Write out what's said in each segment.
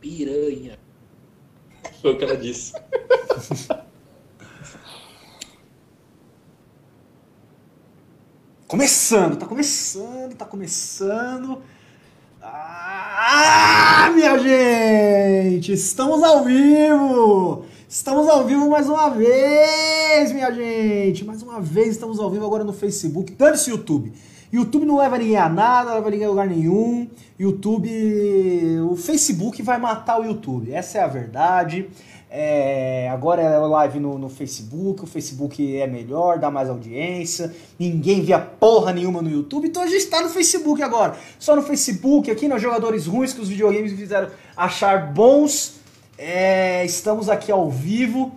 Piranha. Foi o que ela disse. Começando, tá começando, tá começando. Ah, minha gente! Estamos ao vivo! Estamos ao vivo mais uma vez, minha gente! Mais uma vez estamos ao vivo agora no Facebook. Dane-se YouTube! YouTube não leva ninguém a nada, não leva ninguém a lugar nenhum. YouTube. O Facebook vai matar o YouTube. Essa é a verdade. É, agora é live no, no, Facebook, o Facebook é melhor, dá mais audiência, ninguém via porra nenhuma no YouTube, então a gente está no Facebook agora. Só no Facebook, aqui nos jogadores ruins que os videogames fizeram achar bons. É, estamos aqui ao vivo.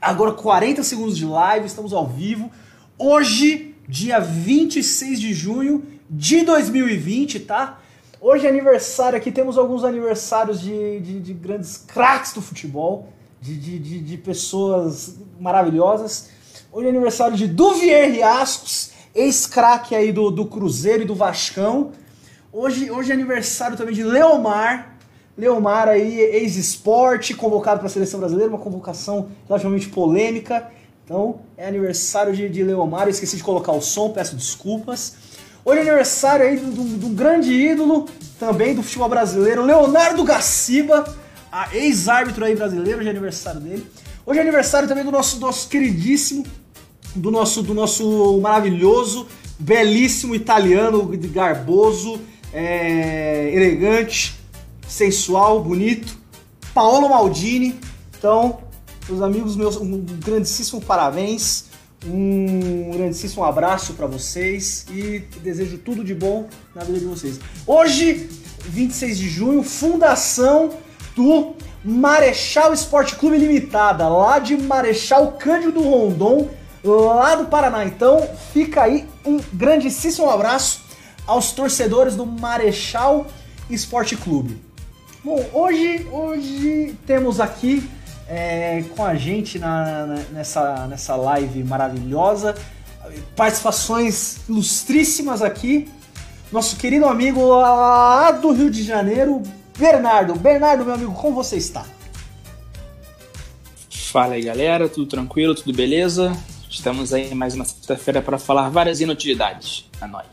Agora 40 segundos de live, estamos ao vivo. Hoje, dia 26 de junho de 2020, tá? Hoje é aniversário aqui, temos alguns aniversários de, de, de grandes craques do futebol, de, de, de, pessoas maravilhosas. Hoje é aniversário de Duvier Riascos, ex-craque aí do, do Cruzeiro e do Vascão. Hoje, hoje é aniversário também de Leomar, Leomar aí, ex-esporte, convocado para a seleção brasileira, uma convocação relativamente polêmica. Então, é aniversário de, de Leomar, esqueci de colocar o som, peço desculpas. Hoje é aniversário aí de um grande ídolo também do futebol brasileiro, Leonardo Gaciba, ex-árbitro aí brasileiro, hoje é aniversário dele. Hoje é aniversário também do nosso, nosso queridíssimo, do nosso, do nosso maravilhoso, belíssimo italiano, garboso, é, elegante, sensual, bonito, Paolo Maldini. Então, meus amigos, meus, um grandíssimo parabéns. Um grandíssimo abraço para vocês e desejo tudo de bom na vida de vocês. Hoje, 26 de junho, fundação do Marechal Esporte Clube Limitada, lá de Marechal Cândido Rondon, lá do Paraná. Então, fica aí um grandíssimo abraço aos torcedores do Marechal Esporte Clube. Bom, hoje, hoje temos aqui é, com a gente na, nessa, nessa live maravilhosa. Participações ilustríssimas aqui. Nosso querido amigo lá do Rio de Janeiro, Bernardo. Bernardo, meu amigo, como você está? Fala aí, galera. Tudo tranquilo? Tudo beleza? Estamos aí mais uma sexta-feira para falar várias inutilidades a nós.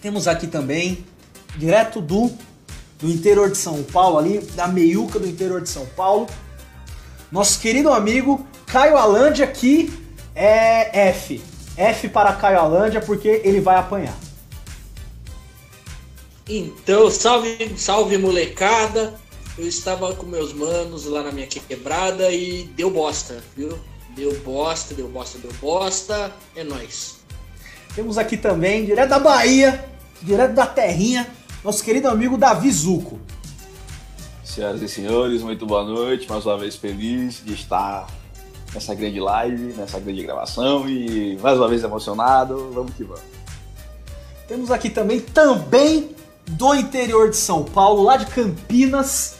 Temos aqui também, direto do, do interior de São Paulo, ali, da meiuca do interior de São Paulo, nosso querido amigo Caio Alândia, que é F. F para Caio Alândia, porque ele vai apanhar. Então, salve, salve molecada. Eu estava com meus manos lá na minha quebrada e deu bosta, viu? Deu bosta, deu bosta, deu bosta. É nós. Temos aqui também, direto da Bahia, direto da terrinha, nosso querido amigo Davi Zuco. Senhoras e senhores, muito boa noite. Mais uma vez feliz de estar nessa grande live, nessa grande gravação e mais uma vez emocionado. Vamos que vamos. Temos aqui também, também do interior de São Paulo, lá de Campinas,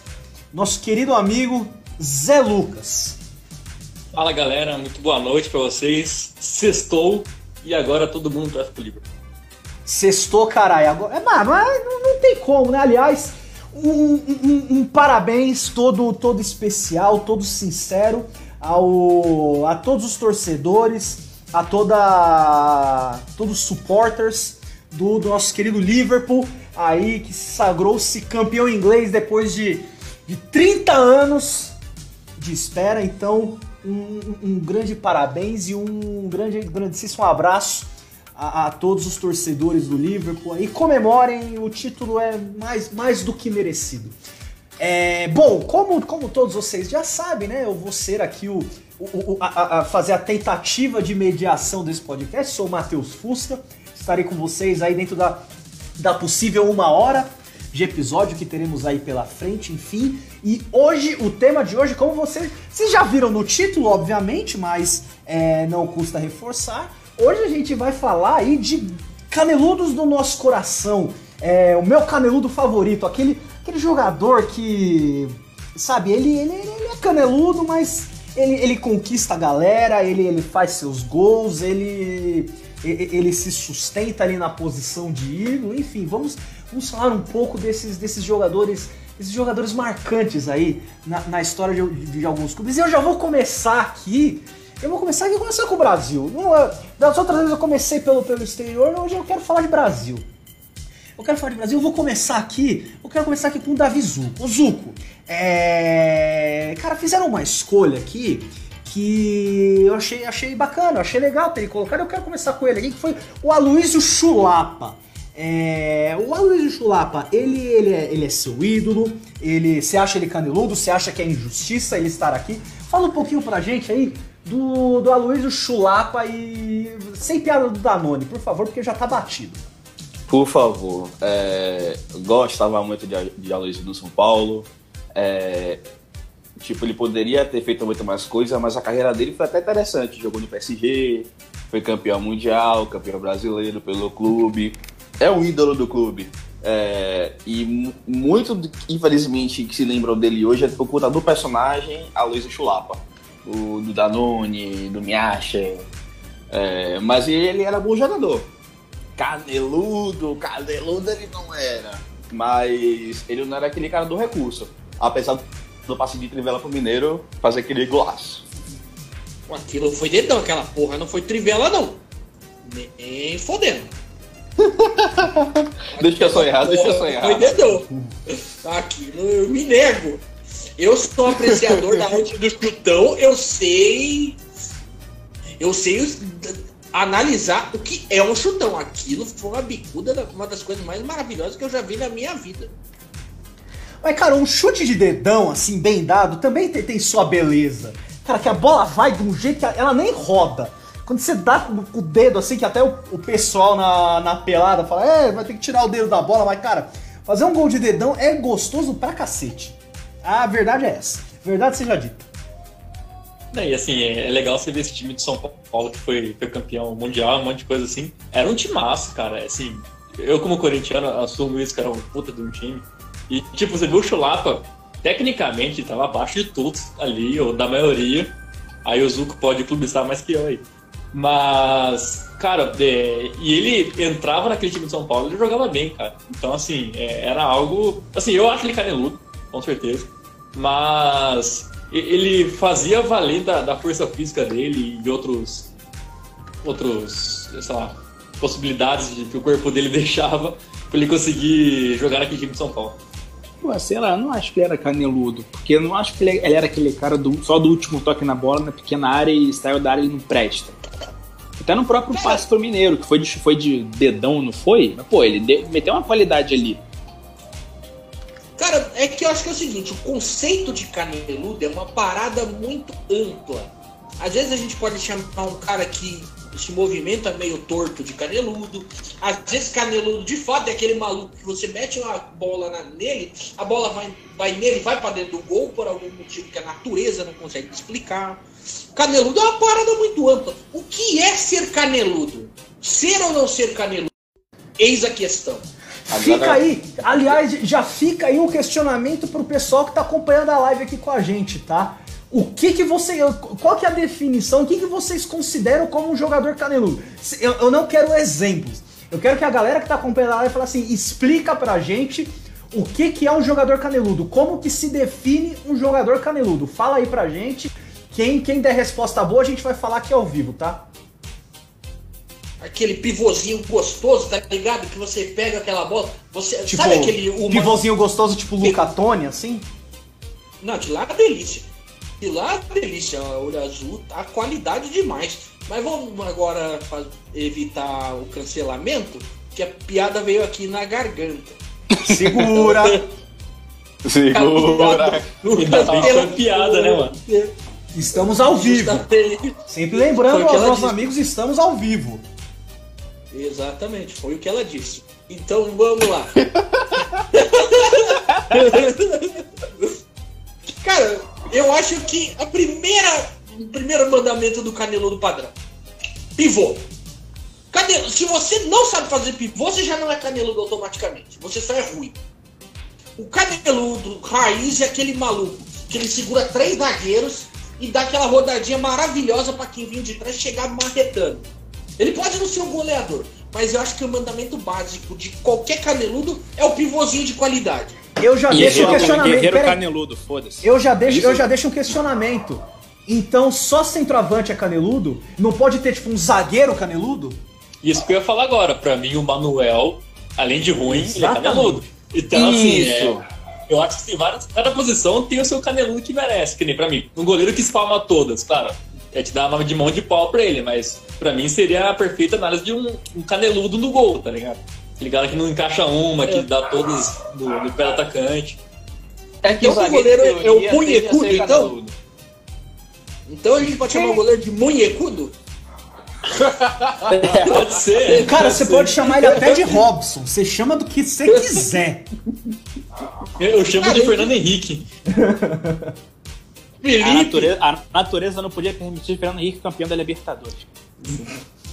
nosso querido amigo Zé Lucas. Fala galera, muito boa noite para vocês. Sextou e agora todo mundo tá livre. Sextou, caralho. Agora... É, mas não, não tem como, né? Aliás, um, um, um, parabéns todo, todo especial, todo sincero ao, a todos os torcedores, a toda todos os supporters do, do nosso querido Liverpool, aí que sagrou-se campeão inglês depois de, de 30 anos de espera. Então, um, um grande parabéns e um grande, grandíssimo abraço a, a, todos os torcedores do Liverpool e comemorem, o título é mais, mais do que merecido. É, bom, como, como todos vocês já sabem, né? Eu vou ser aqui o, o, o a, a, fazer a tentativa de mediação desse podcast. Sou o Matheus Fusca, estarei com vocês aí dentro da, da possível uma hora de episódio que teremos aí pela frente, enfim. E hoje, o tema de hoje, como vocês, vocês já viram no título, obviamente, mas é, não custa reforçar Hoje a gente vai falar aí de caneludos do nosso coração. É, o meu caneludo favorito, aquele, aquele jogador que, sabe, ele, ele, ele é caneludo, mas ele, ele conquista a galera, ele, ele faz seus gols, ele, ele se sustenta ali na posição de ídolo, enfim, vamos, vamos falar um pouco desses, desses jogadores esses jogadores marcantes aí na, na história de, de, alguns clubes. E eu já vou começar aqui. Eu vou começar aqui, começar com o Brasil. Não, das outras vezes eu comecei pelo, pelo exterior, hoje eu quero falar de Brasil. Eu quero falar de Brasil, eu vou começar aqui. Eu quero começar aqui com o Davi Zuco. O Zuco, é. Cara, fizeram uma escolha aqui que eu achei, achei bacana, achei legal ter colocado. Eu quero começar com ele aqui, que foi o Aloysio Chulapa. É, o Aloysio Chulapa, ele, ele, é, ele é seu ídolo, ele, você acha ele caneludo, você acha que é injustiça ele estar aqui? Fala um pouquinho pra gente aí do, do Aloysio Chulapa e sem piada do Danone, por favor, porque já tá batido. Por favor, é, gostava muito de, de Aloysio do São Paulo, é, tipo, ele poderia ter feito muito mais coisa, mas a carreira dele foi até interessante, jogou no PSG, foi campeão mundial, campeão brasileiro pelo clube, é um ídolo do clube. É, e muito, infelizmente, que se lembram dele hoje é por conta do personagem Aloysio Chulapa, o, do Danone, do Miacha. É, mas ele era bom jogador. Caneludo, caneludo ele não era. Mas ele não era aquele cara do recurso. Apesar do passe de trivela pro Mineiro fazer aquele golaço. Aquilo foi dedão, aquela porra não foi trivela, não. Nem fodendo. deixa eu sonhar, deixa eu sonhar. Foi dedão. Aquilo eu me nego. Eu sou apreciador da arte do chutão, eu sei. Eu sei analisar o que é um chutão. Aquilo foi uma bicuda, uma das coisas mais maravilhosas que eu já vi na minha vida. Mas, cara, um chute de dedão, assim, bem dado, também tem, tem sua beleza. Cara, que a bola vai de um jeito que ela nem roda. Quando você dá com o dedo assim, que até o, o pessoal na, na pelada fala, é, vai ter que tirar o dedo da bola, mas cara, fazer um gol de dedão é gostoso pra cacete. A verdade é essa. Verdade seja dita. E assim, é, é legal você ver esse time de São Paulo que foi, foi campeão mundial, um monte de coisa assim. Era um time massa, cara. É, assim, eu como corintiano assumo isso, que era um puta de um time. E tipo, você viu o Chulapa, tecnicamente tava abaixo de todos ali, ou da maioria. Aí o Zuko pode clubistar mais que eu aí. Mas, cara, é, e ele entrava naquele time de São Paulo, ele jogava bem, cara. Então, assim, é, era algo. Assim, eu acho ele caneludo, com certeza. Mas ele fazia valer da, da força física dele e de outros. outros. sei lá. possibilidades de, que o corpo dele deixava pra ele conseguir jogar naquele time de São Paulo. Pô, sei lá, eu não acho que ele era caneludo, porque eu não acho que ele, ele era aquele cara do, só do último toque na bola, na pequena área e saiu da área ele não presta. Até no próprio passe pro Mineiro, que foi de, foi de dedão, não foi? Mas, pô, ele deu, meteu uma qualidade ali. Cara, é que eu acho que é o seguinte, o conceito de caneludo é uma parada muito ampla. Às vezes a gente pode chamar um cara que se movimenta meio torto de caneludo. Às vezes caneludo de fato é aquele maluco que você mete uma bola nele, a bola vai, vai nele, vai para dentro do gol por algum motivo que a natureza não consegue explicar. Caneludo é uma parada muito ampla. O que é ser caneludo? Ser ou não ser caneludo? Eis a questão. Fica aí, aliás, já fica aí um questionamento pro pessoal que tá acompanhando a live aqui com a gente, tá? O que que você, qual que é a definição, o que que vocês consideram como um jogador caneludo? Eu, eu não quero exemplos, eu quero que a galera que tá acompanhando a live fale assim, explica pra gente o que que é um jogador caneludo, como que se define um jogador caneludo. Fala aí pra gente quem, quem der resposta boa, a gente vai falar aqui ao vivo, tá? Aquele pivôzinho gostoso, tá ligado? Que você pega aquela bola. Você, tipo, sabe aquele. Uma... Pivôzinho gostoso, tipo Luca Tony, assim? Não, de lá é delícia. De lá é delícia. Olho azul, tá qualidade demais. Mas vamos agora evitar o cancelamento, que a piada veio aqui na garganta. Segura! Segura! Ainda bem que foi piada, né, mano? Estamos ao vivo. Sempre lembrando aos nossos disse. amigos, estamos ao vivo. Exatamente, foi o que ela disse. Então vamos lá. Cara, eu acho que a primeira, o primeiro mandamento do caneludo padrão. Pivô. Cadê? Se você não sabe fazer pivô, você já não é caneludo automaticamente. Você só é ruim. O caneludo raiz é aquele maluco que ele segura três zagueiros e dá aquela rodadinha maravilhosa para quem vem de trás chegar marretando. Ele pode não ser um goleador, mas eu acho que o mandamento básico de qualquer caneludo é o pivôzinho de qualidade. Eu já deixo um Guerreiro, questionamento. guerreiro caneludo, foda-se. Eu já deixo, Isso. eu já deixo um questionamento. Então só centroavante é caneludo? Não pode ter tipo um zagueiro caneludo? Isso que eu ia falar agora. Pra mim, o Manuel, além de ruim, ele é caneludo. Então, assim, Isso. é, eu acho que tem várias, cada posição tem o seu caneludo que merece, que nem pra mim. Um goleiro que espalma todas, claro. É te dar uma de mão de pau pra ele, mas pra mim seria a perfeita análise de um, um caneludo no gol, tá ligado? Aquele cara que não encaixa uma, que dá todas no, no pé do atacante. É que Então, o goleiro é- é o punhecudo, então? Então a gente pode chamar o goleiro de munhecudo? Pode ser. Cara, pode você ser. pode chamar ele até de Robson. Você chama do que você quiser. Eu chamo de Fernando Henrique. A natureza, a natureza não podia permitir Fernando Henrique campeão da Libertadores.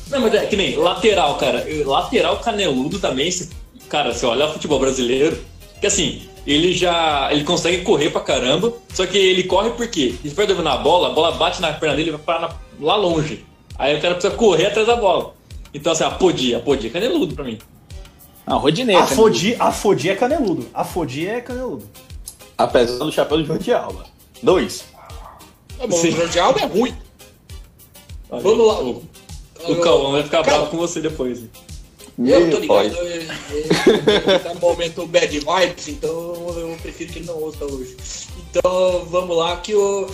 Não, mas é que nem lateral, cara. Lateral caneludo também, se- cara, se olhar o futebol brasileiro, que assim, ele já. Ele consegue correr pra caramba, só que ele corre por quê? Ele vai dominar a bola, a bola bate na perna dele e vai parar na- lá longe. Aí o cara precisa correr atrás da bola. Então, assim, a Podi, a Podi é caneludo pra mim. Não, Rodinei. A caneludo. Fodi, a Fodi é caneludo. A Fodi é caneludo. Apesar do chapéu do João de Alba. Dois. Tá bom, Sim. o Jorge Alba é ruim. Olha, Vamos lá. O, o Cauã vai ficar Cara, bravo com você depois. hein? Eu tô ligado, tá no momento bad vibes, então eu prefiro que ele não ouça hoje. Então vamos lá, que o.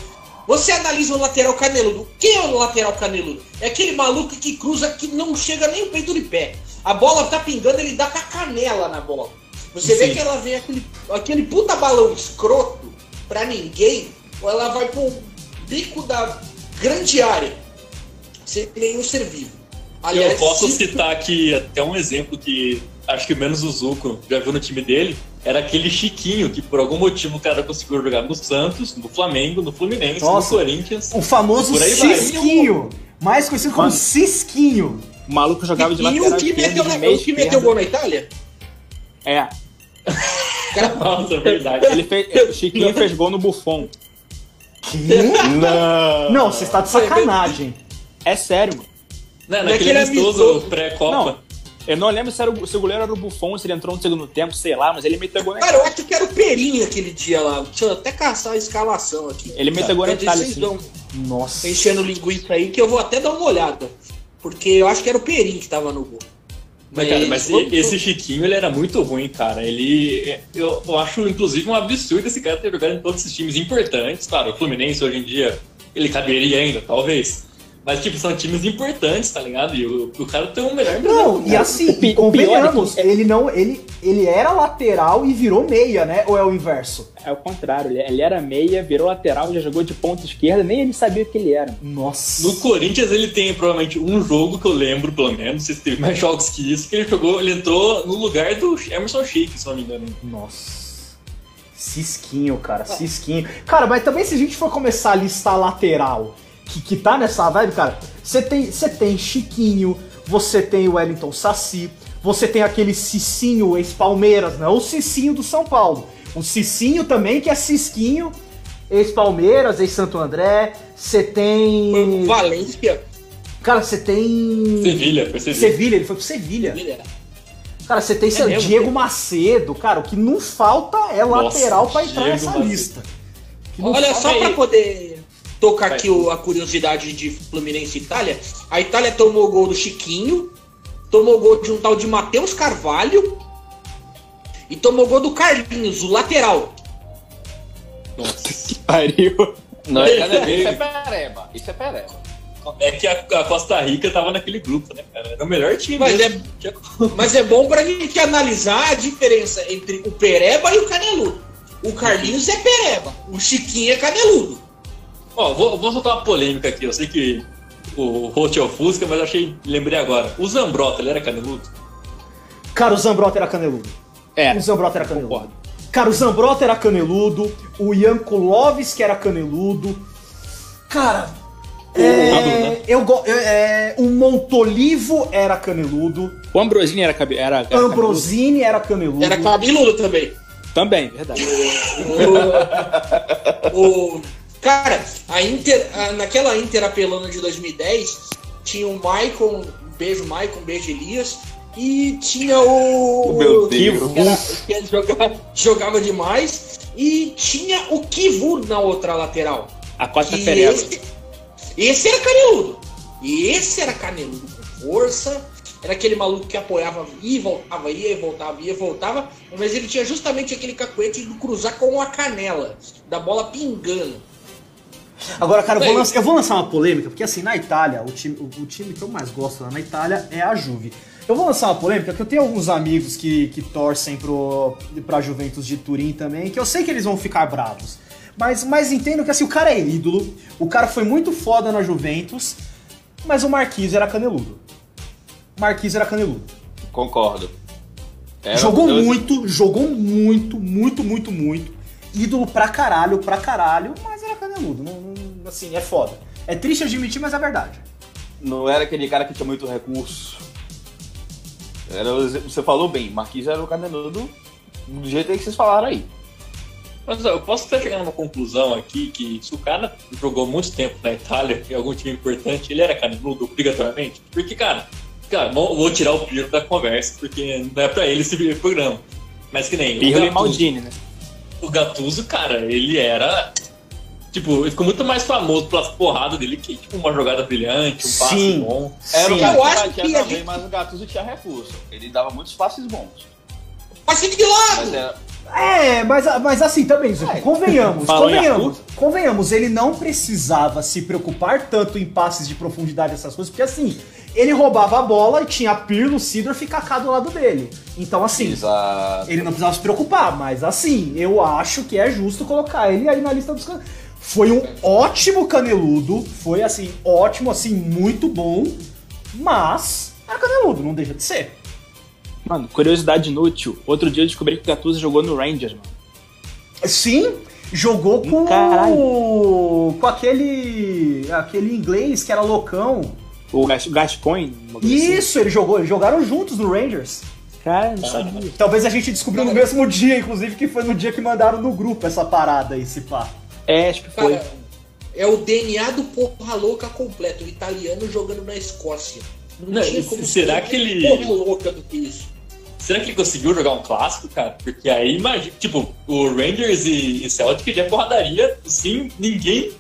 Você analisa o lateral caneludo. Quem é o lateral caneludo? É aquele maluco que cruza que não chega nem o peito de pé. A bola tá pingando, ele dá com a canela na bola. Você vê Sim. que ela vem aquele, aquele puta balão escroto pra ninguém, ou ela vai pro bico da grande área. Você nem um ser vivo. eu posso se- citar aqui até um exemplo que acho que menos o Zuko já viu no time dele. Era aquele Chiquinho, que por algum motivo o cara conseguiu jogar no Santos, no Flamengo, no Fluminense, Nossa. no Corinthians. O famoso. Cisquinho. Mais conhecido como Mano. Cisquinho. O maluco jogava de E lateral o que meteu, de que meteu gol na Itália? É. Nossa, é verdade. Ele fez, o Chiquinho fez gol no Buffon. Não. Não, você está de sacanagem. É sério, mano. Não, Naquele naquele amistoso pré-copa. Não. Eu não lembro se, era o, se o goleiro era o Buffon, se ele entrou no segundo tempo, sei lá, mas ele meteu gol na Cara, eu acho que era o Perinho aquele dia lá. Deixa eu até caçar a escalação aqui. Ele meteu gol na Itália, vocês sim. dão- Nossa. enchendo linguiça aí, que eu vou até dar uma olhada. Porque eu acho que era o Perinho que tava no gol. Mas, cara, mas esse Chiquinho, ele era muito ruim, cara. Ele. Eu, eu acho, inclusive, um absurdo esse cara ter jogado em todos esses times importantes. Claro, o Fluminense hoje em dia, ele caberia ainda, talvez. Mas, tipo, são times importantes, tá ligado? E o, o cara tem o melhor Não, e assim, O convenhamos, pior é ele não, ele, ele era lateral e virou meia, né? Ou é o inverso? É o contrário, ele, ele era meia, virou lateral, já jogou de ponta esquerda, nem ele sabia o que ele era. Nossa. No Corinthians ele tem provavelmente um jogo que eu lembro, pelo menos, não sei se teve mais jogos que isso, que ele jogou, ele entrou no lugar do Emerson Sheik, se não me engano. Nossa. Cisquinho, cara, cisquinho. Cara, mas também se a gente for começar a listar lateral que, que tá nessa vibe, cara, você tem, tem Chiquinho, você tem o Wellington Saci, você tem aquele Cicinho ex-Palmeiras, não o Cicinho do São Paulo. O Cicinho também, que é Cisquinho, ex-Palmeiras, ex-Santo André. Você tem. Valência. Cara, você tem. Sevilha, foi Sevilha. Sevilha, ele foi pro Sevilha. Cara, você tem mesmo? Diego Macedo, cara, o que não falta é Nossa, lateral pra entrar Diego nessa Macedo. lista. Olha, só pra aí. poder tocar aqui o- a curiosidade de Fluminense e Itália, a Itália tomou o gol do Chiquinho, tomou o gol de um tal de Matheus Carvalho e tomou o gol do Carlinhos, o lateral. Nossa. Pariu. Não, é, cadê? isso é pereba. Isso é pereba. É que a, a Costa Rica tava naquele grupo, né, cara? Era o melhor time. Mas mesmo. Mas é bom pra gente analisar a diferença entre o Pereba e o Caneludo. O Carlinhos é Pereba, o Chiquinho é Caneludo. Ó, vou, vou soltar uma polêmica aqui. Eu sei que o host é o Fusca, mas achei. Lembrei agora. O Zambrota, ele era caneludo? Cara, o Zambrota era caneludo. É, O Zambrota era caneludo. concordo. Cara, o Zambrota era caneludo, o Jankulovski era caneludo. Cara, é, né? eu go- é, o Montolivo era caneludo, O Ambrosini era, cabe... era, era Ambrosini era caneludo. Era cabeludo também. Também, verdade. O, o- cara, a Inter, a- naquela Inter apelando de 2010, tinha o Maicon, um beijo Maicon, um beijo Elias, E tinha o. Meu que, Deus. era- que jogava, jogava demais. E tinha o Kivu na outra lateral. A Costa Que Ferreira. esse, esse era caneludo. E esse era caneludo com força. Era aquele maluco que apoiava e voltava, ia e voltava, ia e voltava. Mas ele tinha justamente aquele cacuete de cruzar com a canela, da bola pingando. Agora, cara, eu vou, lançar, eu vou lançar uma polêmica, porque assim, na Itália, o time, o, o time que eu mais gosto lá na Itália é a Juve. Eu vou lançar uma polêmica, porque eu tenho alguns amigos que, que torcem pro, pra Juventus de Turim também, que eu sei que eles vão ficar bravos. Mas, mas entendo que assim, o cara é ídolo, o cara foi muito foda na Juventus, mas o Marquinhos era caneludo. Marquinhos era caneludo. Concordo. Era- jogou muito, jogou muito, muito, muito, muito. Ídolo pra caralho, pra caralho, mas era caneludo. Não, não- assim, é foda. É triste admitir, mas é verdade. Não era aquele cara que tinha muito recurso. Era, você falou bem, Marquinhos era o caneludo do jeito que vocês falaram aí. Mas eu posso estar chegando a uma conclusão aqui que se o cara jogou muito tempo na Itália, em algum time importante, ele era caneludo obrigatoriamente? Porque, cara, cara, vou, vou tirar o Pirlo da conversa, porque não é pra ele esse programa. Mas que nem o Pirlo e Maldini, né? o Gattuso, cara, ele era... Tipo, ele ficou muito mais famoso pelas porradas dele que, tipo, uma jogada brilhante, um passe Sim. bom. Era o Sim. cara Eu acho que a também, gente- mas o Gattuso tinha recurso. Ele dava muitos passes bons. Passe de lado! Era, É, mas, mas assim também, Zuko, É. convenhamos, convenhamos, convenhamos, ele não precisava se preocupar tanto em passes de profundidade, essas coisas, porque assim, ele roubava a bola e tinha Pirlo, Sidor e Kaká do lado dele. Então assim, exato. ele não precisava se preocupar, mas assim, eu acho que é justo colocar ele aí na lista dos. Foi um ótimo caneludo, foi assim, ótimo, assim, muito bom, mas é caneludo, não deixa de ser. Mano, curiosidade inútil. Outro dia eu descobri que o Gattuso jogou no Rangers, mano. Sim, jogou com Caralho. com aquele aquele inglês que era loucão. O Gas- o Gascoigne. assim. Isso, ele jogou, eles jogaram juntos no Rangers. Cara, não sabia. Talvez a gente descobriu no mesmo dia, inclusive, que foi no dia que mandaram no grupo essa parada aí, se pá. É, acho que foi. Cara, é o DNA do porra louca completo, o italiano jogando na Escócia. Não, Não, tinha como será ser que ele- Porra louca do que isso. Será que ele conseguiu jogar um clássico, cara? Porque aí, imagina, tipo, o Rangers e, e Celtic já é porradaria, sim, ninguém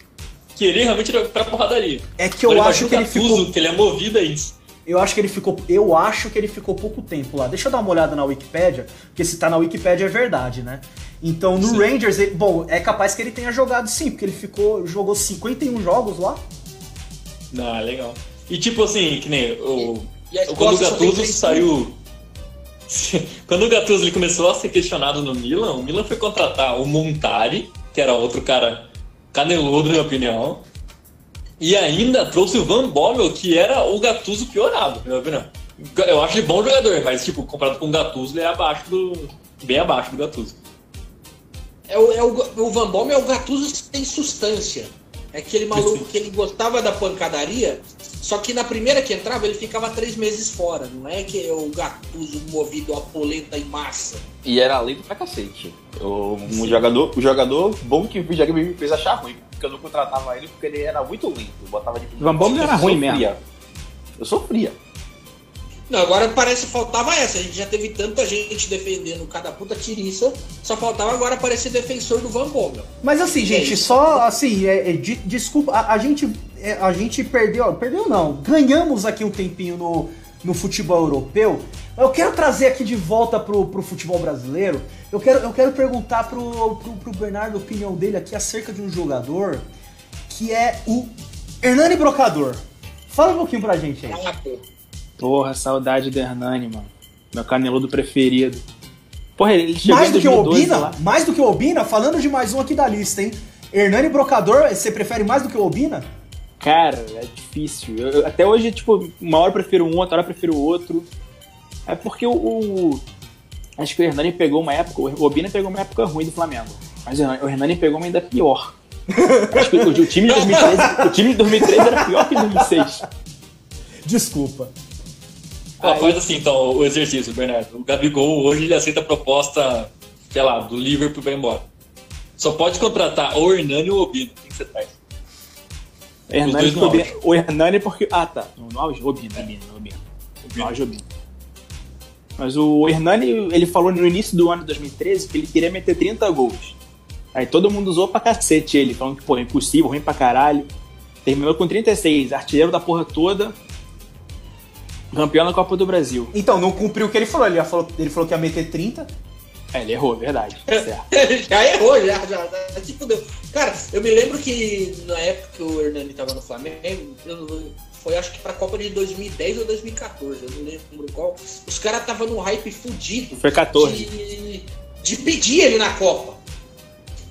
querer realmente ir pra porradaria. É que eu Agora, acho que o ele ficou que ele é movido a isso. eu acho que ele ficou eu acho que ele ficou pouco tempo lá. Deixa eu dar uma olhada na Wikipédia, porque se tá na Wikipédia é verdade, né? Então, no Sim. Rangers, ele- bom, é capaz que ele tenha jogado sim, porque ele ficou jogou 51 jogos lá. Ah, legal. E tipo assim, que nem o. E a Quando o Gattuso saiu. Quando o Gattuso ele começou a ser questionado no Milan, o Milan foi contratar o Montari, que era outro cara caneludo, na minha opinião. E ainda trouxe o Van Bommel, que era o Gattuso piorado, na minha opinião. Eu acho ele bom jogador, mas tipo, comparado com o Gattuso, ele é abaixo do. bem abaixo do Gattuso. É o, é o, o Van Bommel é o Gattuso que tem substância. É aquele maluco que ele gostava da pancadaria, só que na primeira que entrava ele ficava três meses fora. Não é que é o Gattuso movido a polenta em massa. E era lento pra cacete. O, um jogador, o jogador bom que o videogame me fez achar ruim. Porque eu não contratava ele porque ele era muito lento. Eu botava de Van Bommel era ruim sofria. Eu sofria. Não, agora parece que faltava essa. A gente já teve tanta gente defendendo cada puta tiriça, só faltava agora aparecer defensor do Van Bommel. Mas assim, É gente, isso. só assim, é, é, de- desculpa, a, a gente é, a gente perdeu, perdeu não, ganhamos aqui um tempinho no, no futebol europeu. Eu quero trazer aqui de volta pro, pro futebol brasileiro. Eu quero, eu quero perguntar pro, pro, pro Bernardo a opinião dele aqui acerca de um jogador que é o Hernani Brocador. Fala um pouquinho pra gente aí. Porra, saudade do Hernani, mano. Meu caneludo preferido. Porra, ele chegou Mais do que o 2012 Obina, mais do que o Obina, falando de mais um aqui da lista, hein? Hernani Brocador, você prefere mais do que o Obina? Cara, é difícil. Eu- eu- até hoje, tipo, uma hora eu prefiro um, outra hora eu prefiro o outro. É porque o, o- Acho que o Hernani pegou uma época. O Obina pegou uma época ruim do Flamengo. Mas o Hernani- o pegou uma ainda pior. Acho que o, o time de 2013, o time de 2013 era pior que 2006. Desculpa. Ó, Aí- faz assim então o exercício, Bernardo. O Gabigol hoje ele aceita a proposta, sei lá, do Liverpool pra ir embora. Só pode contratar ou o Hernani ou o Obino. Quem que você traz? Hernani o o Hernani porque. Ah, tá. No, auge, Obina, Obina, Obina. No auge, Obina. Mas o Hernani, ele falou no início do ano de 2013 que ele queria meter 30 gols. Aí todo mundo usou pra cacete ele, falando que, pô, é impossível, ruim pra caralho. Terminou com 36, artilheiro da porra toda, campeão da Copa do Brasil. Então, não cumpriu o que ele falou. Ele, já falou, ele falou que ia meter 30. É, ele errou, verdade. Certo. já errou, já, já, já se fudeu. Cara, eu me lembro que na época que o Hernani tava no Flamengo, foi acho que pra Copa de 2010 ou 2014, eu não lembro qual. Os caras estavam num hype fudido. Foi 14. De, de pedir ele na Copa.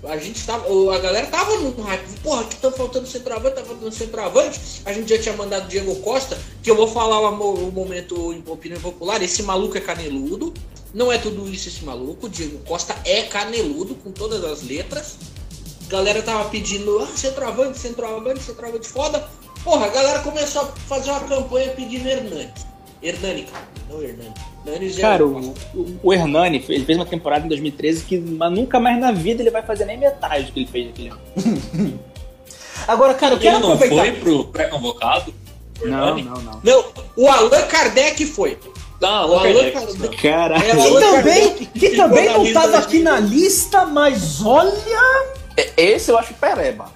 A gente tava. A galera tava num hype. Porra, que tá faltando centroavante, tá faltando centroavante. A gente já tinha mandado Diego Costa, que eu vou falar o, o momento opinião popular. Esse maluco é caneludo. Não é tudo isso esse maluco. Diego Costa é caneludo, com todas as letras. A galera tava pedindo, ah, centroavante, centroavante, centroavante foda. Porra, a galera começou a fazer uma campanha pedindo Hernani. Hernani, cara, não Hernani. Hernani já Cara, é o, o- o Hernani, ele fez uma temporada em 2013 que mas nunca mais na vida ele vai fazer nem metade do que ele fez naquele ano. Agora, cara, eu Ele quero não aproveitar. foi pro pré-convocado? O Não, não, não. Não, o Allan Kardec foi. Não, O Allan Kardec. Caralho. É, Que também, que também não lista tava da aqui na lista, mas olha. Esse eu acho pereba.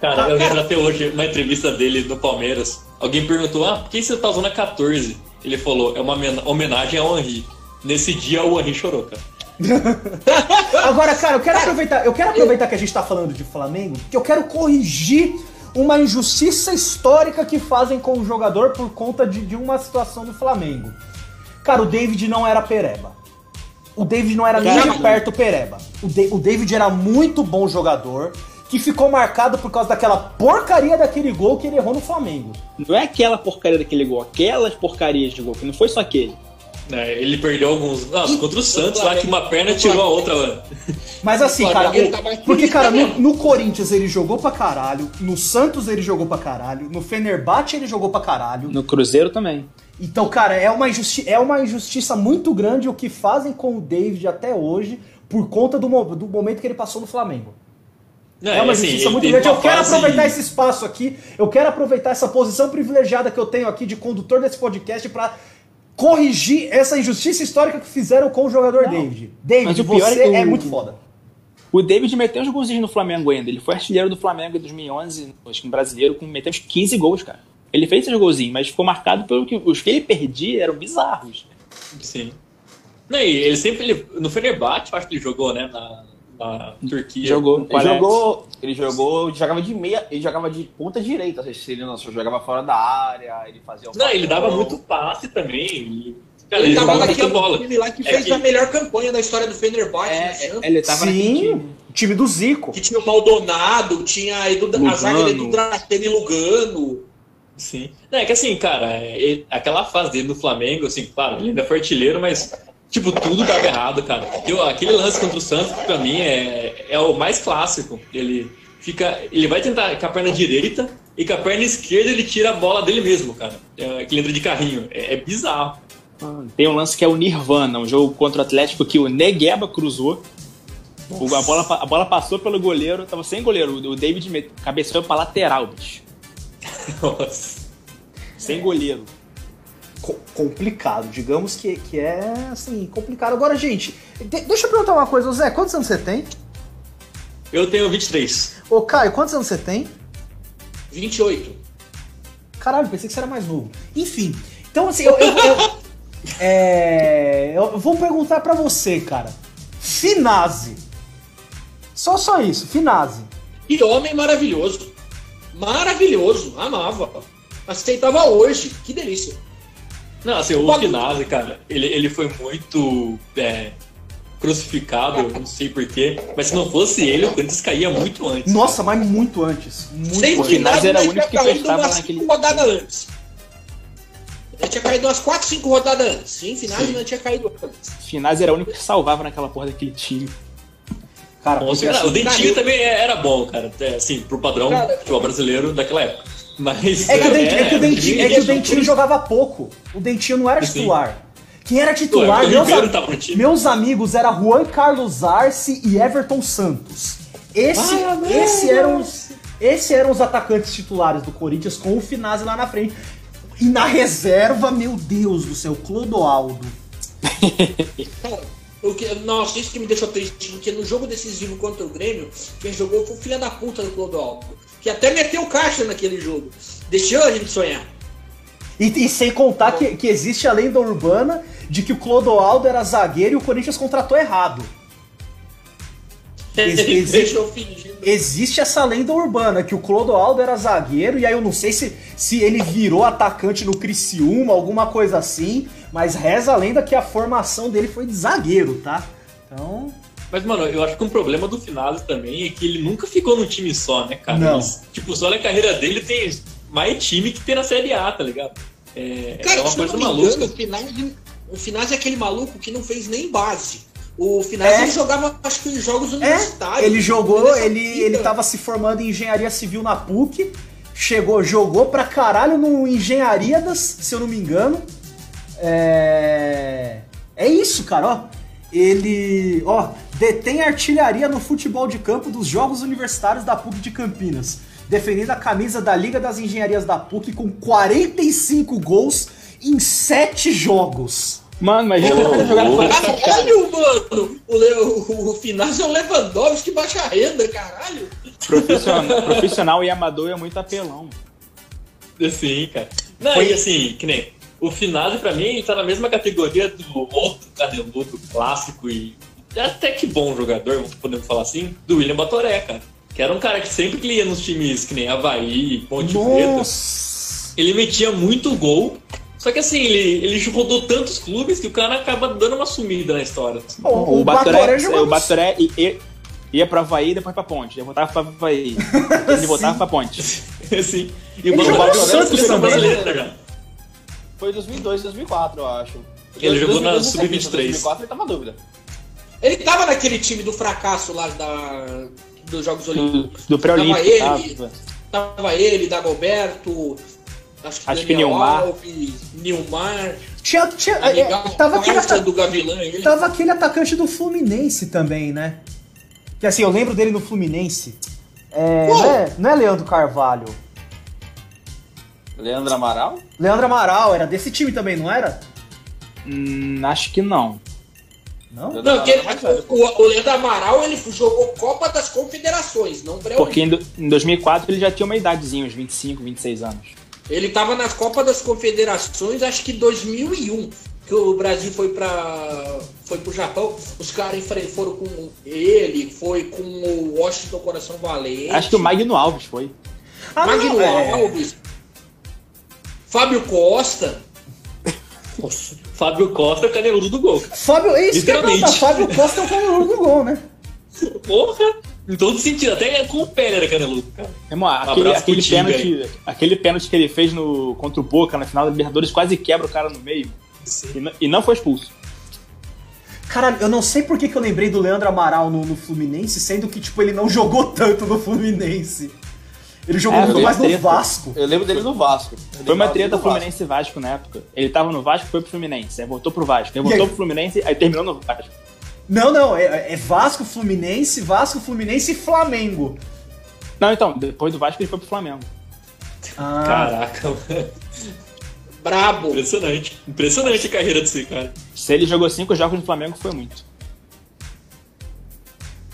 Cara, eu lembro até hoje, uma entrevista dele no Palmeiras, alguém perguntou, ah, por que você tá usando a 14? Ele falou, é uma men- homenagem ao Henry. Nesse dia o Henry chorou, cara. Agora, cara, eu quero aproveitar, eu quero aproveitar que a gente tá falando de Flamengo, que eu quero corrigir uma injustiça histórica que fazem com o jogador por conta de, de uma situação do Flamengo. Cara, o David não era pereba. O David não era nem de perto pereba. O, Da- o David era muito bom jogador, que ficou marcado por causa daquela porcaria daquele gol que ele errou no Flamengo. Não é aquela porcaria daquele gol, aquelas porcarias de gol, que não foi só aquele. É, ele perdeu alguns. Nossa, contra o Santos lá, que uma perna tirou a outra, mano. Mas assim, cara, tá porque, cara, no, mesmo. no Corinthians ele jogou pra caralho, no Santos ele jogou pra caralho, no Fenerbahçe ele jogou pra caralho. No Cruzeiro também. Então, cara, é uma, injusti é uma injustiça muito grande o que fazem com o David até hoje por conta do, mo- do momento que ele passou no Flamengo. Não, É uma assim, injustiça ele muito grande. Eu quero aproveitar esse espaço aqui, eu quero aproveitar essa posição privilegiada que eu tenho aqui de condutor desse podcast pra corrigir essa injustiça histórica que fizeram com o jogador David. David, o pior você é que é muito foda. O David meteu uns golzinhos no Flamengo ainda. Ele foi artilheiro do Flamengo em 2011, acho que no brasileiro, com meteu uns 15 gols, cara. Ele fez esses golzinhos, mas ficou marcado pelo que os que ele perdia eram bizarros. Sim. Não, e ele sempre. Ele, no Fenerbahçe, eu acho que ele jogou, né? Na, Turquia. Jogou Ele jogou, ele jogou, ele jogava de meia, ele jogava de ponta direita, se ele não só jogava fora da área, ele fazia o Não, ele dava papel. muito passe também. e- Cara, Ele, ele, tava naquele bola. time lá que É fez que- a melhor campanha da história do Fenerbahçe, né? É, Champions. ele tava Sim, time. o time do Zico. Que tinha o Maldonado, tinha a, Edu, a Lugano. zaga do Dratene e Lugano. Sim. Não, é que assim, cara, é- ele- aquela fase dele no Flamengo, assim, claro, ele ainda foi artilheiro, mas, tipo, tudo dava errado, cara. Eu- aquele lance contra o Santos, pra mim, é, é o mais clássico. Ele fica. Ele vai tentar com a perna direita e com a perna esquerda ele tira a bola dele mesmo, cara. É, que ele entra de carrinho. É, é bizarro. Tem um lance que é o Nirvana, um jogo contra o Atlético que o Negueba cruzou. A bola, a bola passou pelo goleiro, tava sem goleiro. O David cabeceou pra lateral, bicho. Nossa. Sem goleiro. Co- complicado, digamos que, que é assim, complicado. Agora, gente, de- deixa eu perguntar uma coisa, Ô Zé, quantos anos você tem? Eu tenho 23. Ô Caio, quantos anos você tem? 28. Caralho, pensei que você era mais novo. Enfim, então assim, eu, eu, eu- é, eu vou perguntar pra você, cara. Finazzi. Só só isso, Finazzi. E homem maravilhoso. Maravilhoso. Amava. Aceitava hoje. Que delícia. Não, assim, o Finazzi, cara, ele, ele foi muito é, crucificado, eu não sei porquê, mas se não fosse ele, o Corinthians caía muito antes. Nossa, mas muito antes. Muito Sem antes. Finazzi era o único que prestava umas naquele- cinco rodadas antes. Ele tinha caído umas 4, 5 rodadas antes. Sim, Finazzi não tinha caído antes. Finazzi era o único que salvava naquela porra daquele time. Cara, lá, assim, o Dentinho cara, também é- era bom, cara, até, assim, pro padrão Cara, futebol brasileiro daquela época. Mas É que, o Dentinho, é que o Dentinho, é que o que- Dentinho jogava pouco. O Dentinho não era Sim. titular. Quem era titular, o meus, time. meus amigos, era Juan Carlos Arce e Everton Santos. Esse, Ah, esse eram os, esse eram os atacantes titulares do Corinthians com o Finazzi lá na frente. E na reserva, meu Deus do céu, Clodoaldo. O que, nossa, isso que me deixou triste, porque no jogo decisivo contra o Grêmio, quem jogou foi o filho da puta do Clodoaldo, que até meteu caixa naquele jogo. Deixou a gente sonhar. E, e sem contar que, que existe a lenda urbana de que o Clodoaldo era zagueiro e o Corinthians contratou errado. Ex- existe-. Existe essa lenda urbana que o Clodoaldo era zagueiro e aí eu não sei se, se ele virou atacante no Criciúma, alguma coisa assim, mas reza a lenda que a formação dele foi de zagueiro, tá? Então, Mas, mano, eu acho que um problema do Finale também é que ele nunca ficou num time só, né, cara? Não. Ele, tipo, só na carreira dele tem mais time que tem na Série A, tá ligado? É, Cara, é uma coisa não me engano, maluca. o Finazzi, o Finazzi é aquele maluco que não fez nem base. O Finazzi É. ele jogava, acho que em jogos é, universitários. ele jogou, ele, vida. ele tava se formando em engenharia civil na PUC, chegou, jogou pra caralho no Engenhariadas, se eu não me engano. É. É isso, cara, ó. Ele, ó, detém artilharia no futebol de campo dos Jogos Universitários da PUC de Campinas, defendendo a camisa da Liga das Engenharias da PUC com 45 gols em 7 jogos. Mano, mas por essa cara. Caralho, mano! O, Le, o, o Finazzi é o Lewandowski baixa renda, caralho! Profissional, profissional e amador é muito apelão. Sim, cara. Não, Foi- e assim, que nem. O Finale, pra mim, tá na mesma categoria do outro caneludo clássico e até que bom jogador, podemos falar assim, do William Batoré, cara. Que era um cara que sempre que ele ia nos times que nem Havaí, Ponte Preta, ele metia muito gol. Só que assim, ele, ele rodou tantos clubes que o cara acaba dando uma sumida na história. assim. O, O, Batoré, jogou o Batoré i- i- ia pra Havaí e depois pra Ponte. Ele voltava pra Havaí. Ele voltava pra Ponte. assim. E o Batoré da Santos seleção brasileira, cara. Foi 2002, 2004, eu acho. Ele jogou na 2002, Sub-23. 2004 ele tava na dúvida. Ele tava naquele time do fracasso lá da, dos Jogos Do, Olímpicos. do pré-olímpico. Tava ele. tava. Tava ele, Dagoberto, acho que, Acho que Nilmar. Alves, Nilmar, Tinha, tinha, é, amigão, tava, aquele, ata- do Gavilã. Ele. tava aquele atacante do Fluminense também, né? Que assim, eu lembro dele no Fluminense. É, não, é, não é Leandro Carvalho. Leandro Amaral? Leandro Amaral era desse time também, não era? Hum, acho que não. Não? Leandro Não, ele, é o, o Leandro Amaral ele jogou Copa das Confederações, não pré Porque em, do- em 2004 ele já tinha uma idadezinha, uns 25, 26 anos. Ele tava na Copa das Confederações, acho que 2001, que o Brasil foi para foi pro Japão. Os caras foram com ele, foi com o Washington Coração Valente. Acho que o Magno Alves foi. Ah, não, Magno é. Alves, Fábio Costa. Nossa, Fábio Costa é o caneludo do gol. cara. Fábio, é isso que eu ia Literalmente. perguntar. Fábio Costa é o caneludo do gol, né? Porra! Em todo sentido, até com o pé era caneludo, cara. Irmão, aquele, pro aquele, pênalti, aquele pênalti que ele fez no, contra o Boca na final da Libertadores quase quebra o cara no meio. E, não- e não foi expulso. Caralho, eu não sei por que, que eu lembrei do Leandro Amaral no, no Fluminense, sendo que, tipo, ele não jogou tanto no Fluminense. Ele jogou É, muito mais no. Vasco. Eu lembro dele no Vasco. Eu Foi uma treta. Fluminense e Vasco na época. Ele tava no Vasco, foi pro Fluminense. Aí voltou pro Vasco. Aí E voltou aí? pro Fluminense, aí terminou no Vasco. Não, não, é, é Vasco, Fluminense, Vasco, Fluminense e Flamengo. Não, então, depois do Vasco ele foi pro Flamengo. Ah, Caraca, mano. Brabo. Impressionante. Impressionante a carreira desse cara. Se ele jogou cinco jogos no Flamengo, foi muito.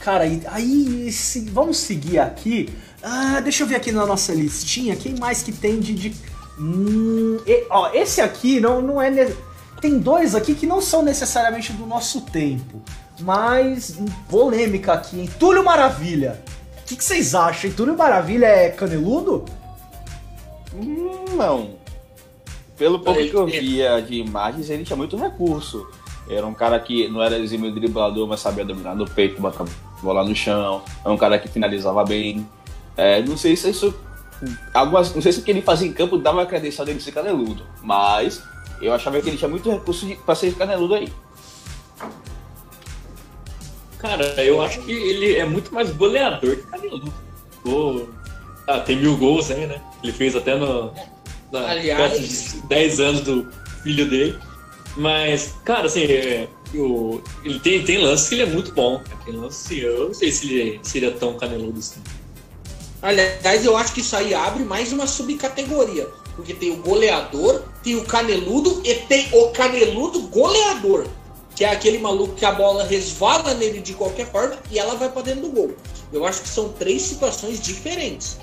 Cara, e- aí se- vamos seguir aqui. Ah, deixa eu ver aqui na nossa listinha. Quem mais que tem de. de- Hum, e- ó, esse aqui não, não é. ne- Tem dois aqui que não são necessariamente do nosso tempo. Mas polêmica aqui, hein? Túlio Maravilha. O que, que vocês acham? hein? Túlio Maravilha é caneludo? Não. Pelo pouco que eu via de imagens, ele tinha muito recurso. Era um cara que não era exímio driblador, mas sabia dominar no peito, botar a bola no chão. É um cara que finalizava bem. É, não sei se isso. Algumas, não sei se o que ele fazia em campo dava a credencial dele ser caneludo. Mas eu achava que ele tinha muito recurso pra ser caneludo aí. Cara, eu acho que ele é muito mais goleador que caneludo. Pô, ah, tem mil gols aí, né? Ele fez até no. Na Aliás- festa de 10 anos do filho dele. Mas, cara, assim, é, o- ele tem, tem lances que ele é muito bom. Tem lances eu não sei se ele seria tão caneludo assim. Aliás, eu acho que isso aí abre mais uma subcategoria. Porque tem o goleador, tem o caneludo e tem o caneludo goleador. que é aquele maluco que a bola resvala nele de qualquer forma e ela vai para dentro do gol. Eu acho que são três situações diferentes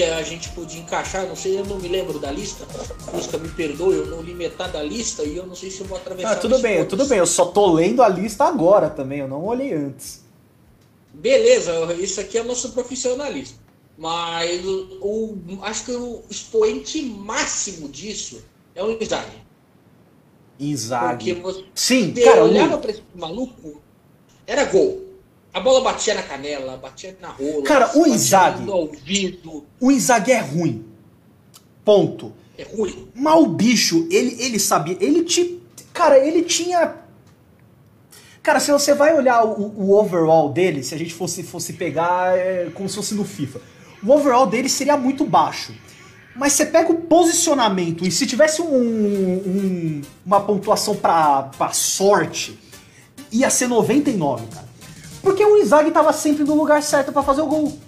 que a gente podia encaixar, não sei, eu não me lembro da lista. Fusca, me perdoe, eu não li metade da lista e eu não sei se eu vou atravessar. Ah, tudo bem, pontos. tudo bem, eu só tô lendo a lista agora também, eu não olhei antes. Beleza, isso aqui é nosso profissionalismo. Mas o, acho que o expoente máximo disso é o Inzaghi. Porque Inzaghi. você Sim, cara, olhava o, pra esse maluco, era gol. A bola batia na canela, batia na rola. Cara, o Inzaghi- o Inzaghi é ruim. Ponto. É ruim. Mas o bicho, ele, ele sabia, ele te. Cara, ele tinha. Cara, se você vai olhar o, o overall dele, se a gente fosse, fosse pegar é, como se fosse no FIFA, o overall dele seria muito baixo. Mas você pega o posicionamento e se tivesse um, um- uma pontuação pra, pra sorte, ia ser 99, cara. Porque o Inzaghi tava sempre no lugar certo pra fazer o gol.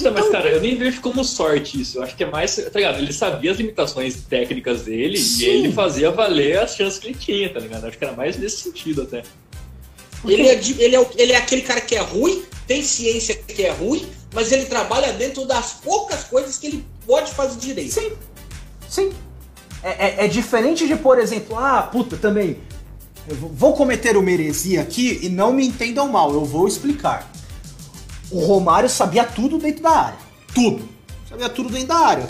Não, mas, cara, eu nem vejo como sorte isso. Eu acho que é mais. Tá ligado? Ele sabia as limitações técnicas dele Sim. e ele fazia valer as chances que ele tinha, tá ligado? Acho que era mais nesse sentido até. Ele é, ele, é, ele é aquele cara que é ruim, tem ciência que é ruim, mas ele trabalha dentro das poucas coisas que ele pode fazer direito. Sim, sim. É, é- é diferente de, por exemplo, ah, puta, também. Eu vou- cometer uma heresia aqui e não me entendam mal, eu vou explicar. O Romário sabia tudo dentro da área. Tudo. Sabia tudo dentro da área.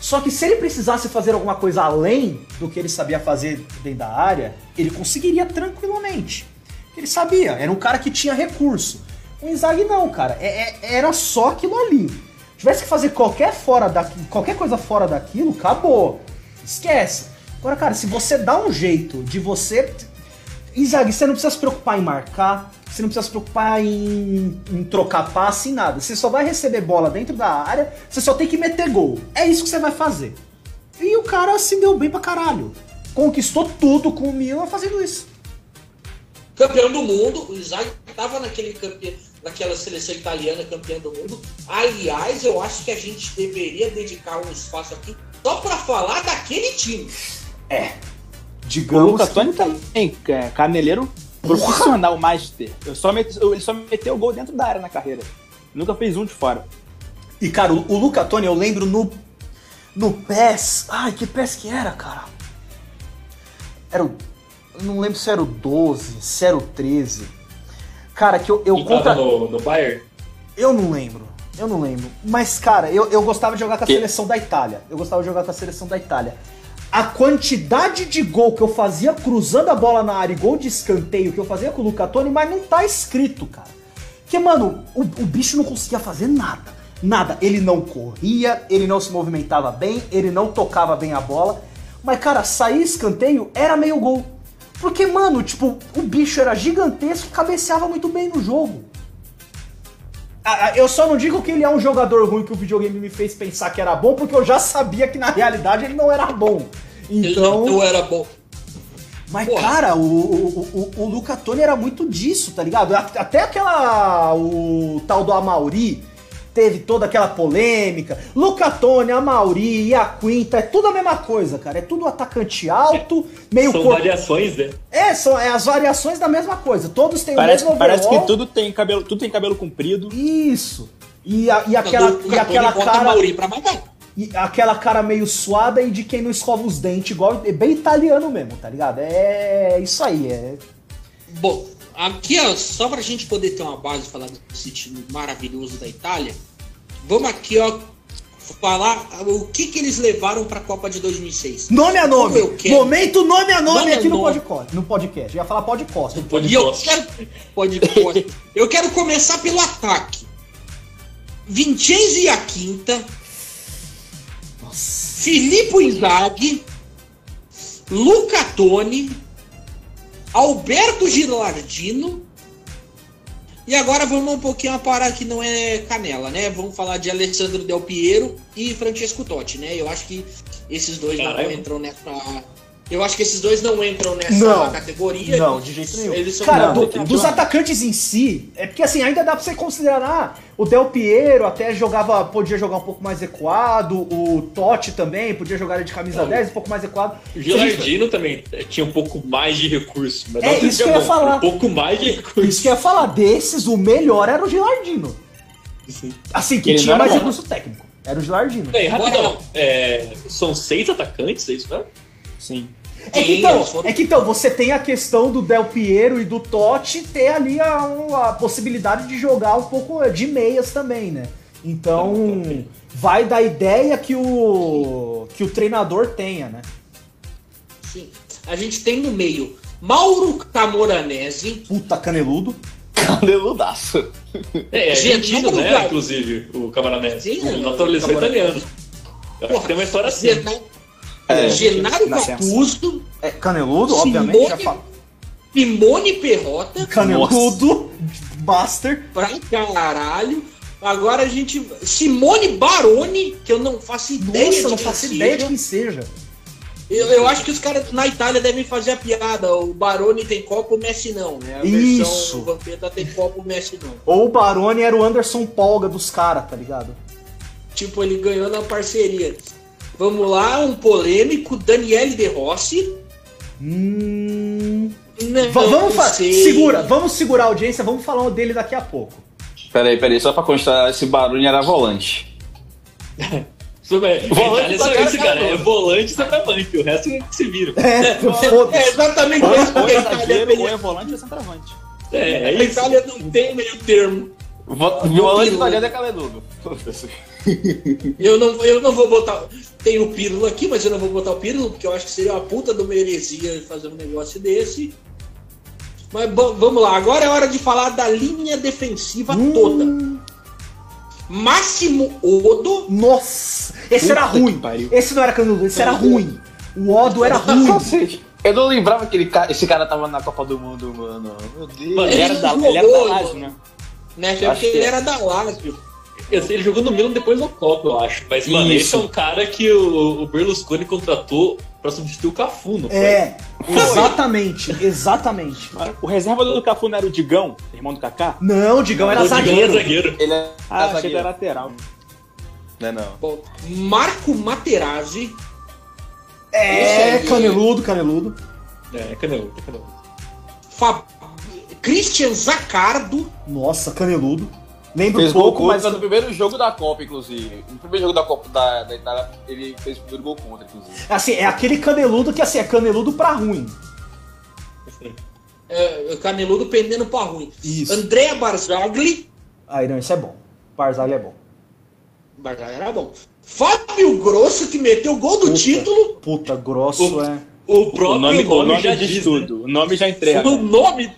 Só que se ele precisasse fazer alguma coisa além do que ele sabia fazer dentro da área, ele conseguiria tranquilamente. Ele sabia, era um cara que tinha recurso. O Inzaghi não, cara. É- é- era só aquilo ali. Tivesse que fazer qualquer, fora daqui, qualquer coisa fora daquilo, acabou. Esquece. Agora, cara, se você dá um jeito de você. Inzaghi, você não precisa se preocupar em marcar, você não precisa se preocupar em, em trocar passe, em nada. Você só vai receber bola dentro da área, você só tem que meter gol. É isso que você vai fazer. E o cara se deu bem pra caralho. Conquistou tudo com o Milan fazendo isso. Campeão do mundo, o Inzaghi estava naquele naquela seleção italiana campeã do mundo. Aliás, eu acho que a gente deveria dedicar um espaço aqui só para falar daquele time. O Digamos. Luca que- Toni também, é, caneleiro profissional, master. Eu só mete- ele só meteu gol dentro da área na carreira. Nunca fez um de fora. E, cara, o, o Luca Toni, eu lembro no. No PES. Ai, que PES que era, cara? Era o. Eu não lembro se era o 12, se era o 13. Cara, que eu, eu contra. no, no Bayern? Eu não lembro. Eu não lembro. Mas, cara, eu, eu gostava de jogar com a Que- seleção da Itália. Eu gostava de jogar com a seleção da Itália. A quantidade de gol que eu fazia cruzando a bola na área e gol de escanteio que eu fazia com o Luca Toni, mas não tá escrito, cara. Porque, mano, o, o bicho não conseguia fazer nada. Nada. Ele não corria, ele não se movimentava bem, ele não tocava bem a bola. Mas, cara, sair escanteio era meio gol. Porque, mano, tipo, o bicho era gigantesco e cabeceava muito bem no jogo. Ah, ah, Eu só não digo que ele é um jogador ruim que o videogame me fez pensar que era bom, porque eu já sabia que na realidade ele não era bom. Ele Então. não era bom. Mas, Porra. cara, o, o, o, o Luca Toni era muito disso, tá ligado? Até aquela. O tal do Amauri teve toda aquela polêmica. Luca Toni, Amauri e a Quinta, é tudo a mesma coisa, cara. É tudo atacante alto, meio São corpo. variações, né? É, são é as variações da mesma coisa. Todos têm Parece, o mesmo parece que overall. tudo tem cabelo, tudo tem cabelo comprido. Isso. E, a- e aquela, e aquela cara. Mauri pra matar. E aquela cara meio suada e de quem não escova os dentes, igual. É bem italiano mesmo, tá ligado? É isso aí. É... Bom, aqui, ó, só pra gente poder ter uma base e falar desse time maravilhoso da Itália, vamos aqui, ó, falar o que que eles levaram pra Copa de 2006. Nome a nome! Momento nome a nome, Nome a aqui no, nome. podcast, no podcast. Eu ia falar podcast. Pode E eu quero, eu quero começar pelo ataque. Vincenzo e a Quinta, Nossa. Filippo Inzaghi, Luca Toni, Alberto Gilardino. E agora vamos um pouquinho a parar que não é canela, né? Vamos falar de Alessandro Del Piero e Francesco Totti, né? Eu acho que esses dois não entram nessa, Eu acho que esses dois não entram nessa Não. categoria. Não, de jeito nenhum. Eles são Cara, do- dos atacantes em si, é porque assim, ainda dá pra você considerar. O Del Piero até jogava, podia jogar um pouco mais equado, o Totti também podia jogar de camisa Não. 10, um pouco mais equado. O Gilardino também tinha um pouco mais de recurso. Mas É, isso seja que eu ia bom, falar. Um pouco mais de recurso. Isso que eu ia falar, desses, o melhor era o Gilardino. Sim. Assim, que Ele tinha mais bom. recurso técnico. Era o Gilardino. Bem, rapidão. é, são seis atacantes, é isso mesmo? Sim. É que, então, foram- é que então, você tem a questão do Del Piero e do Totti ter ali a, a possibilidade de jogar um pouco de meias também, né? Então, vai da ideia que o, que o treinador tenha, né? Sim. A gente tem no meio Mauro Camoranesi, Puta caneludo. Caneludaço. É, é argentino, né? Inclusive, o Camaranese. Sim, Ele naturalizou italiano. Eu acho que tem uma história assim. É. Genaro. Gattuso, É, caneludo, Simone- obviamente. Já fala. Simone Perrota, Caneludo, Buster. pra caralho. Agora a gente. Simone Baroni, que eu não faço ideia Nossa, de não faço seja. ideia de quem seja. Eu, eu acho que os caras na Itália devem fazer a piada. O Baroni tem copo, o Messi não, né? A Isso. versão Vampeta tem copo, o Messi não. Ou o Baroni era o Anderson Polga dos caras, tá ligado? Tipo, ele ganhou na parceria. Vamos lá, um polêmico, Daniele De Rossi. Hum. Não, Va- vamos fa- sei. Segura, vamos segurar a audiência, vamos falar dele daqui a pouco. Peraí, peraí, só pra constar, esse barulho era volante. Volante só cara, isso, cara. cara. É volante e centroavante. O resto é que se vira. É, É foda-se. exatamente isso. ou porque é A Itália, zagueiro, ou é volante ou centroavante. É, é a isso. Itália não tem meio termo. Vo- Volante italiano é. Foda-se. Eu não, eu não vou botar. Tem o Pirlo aqui, mas eu não vou botar o Pirlo, porque eu acho que seria uma puta de uma heresia fazer um negócio desse. Mas bom, vamos lá, agora é hora de falar da linha defensiva Hum. toda. Máximo Odo, Nossa, esse era Puta ruim. que pariu. Esse não era canudo, esse era ruim. O Odo era ruim. Eu não lembrava que ele, esse cara tava na Copa do Mundo, mano. Meu Deus. Mano, Ele era da, ele era da jogou, Lazio, né? né? Acho Porque que ele é. era da Lazio. Ele jogou no Milan depois do Copa, eu acho. Mas, mano, Isso. esse é um cara que o, o Berlusconi contratou pra substituir o Cafu, não foi? É, exatamente, exatamente. O reserva do Cafu não era o Digão, irmão do Kaká? Não, o Digão era O Digão zagueiro. zagueiro. Ele é Ah, achei zagueiro. que era lateral. Não é não. Bom, Marco Materazzi, É, aí. caneludo, caneludo. É, Canelo, Canelo. Fa- Christian Zaccardo, Nossa, caneludo. Lembro Fez gol pouco, contra mas. no primeiro jogo da Copa, inclusive. No primeiro jogo da Copa da, da Itália, ele fez o primeiro gol contra, inclusive. Assim, é aquele caneludo que assim, é caneludo pra ruim. é, caneludo pendendo pra ruim. Isso. Andrea Barzagli, Aí não, isso é bom. Barzagli é bom. Barzagli era bom. Fábio Grosso, que meteu o gol do Puta. título. Puta, grosso O- é. O próprio O nome, o nome já diz diz, tudo. O nome já entrega. né? O nome,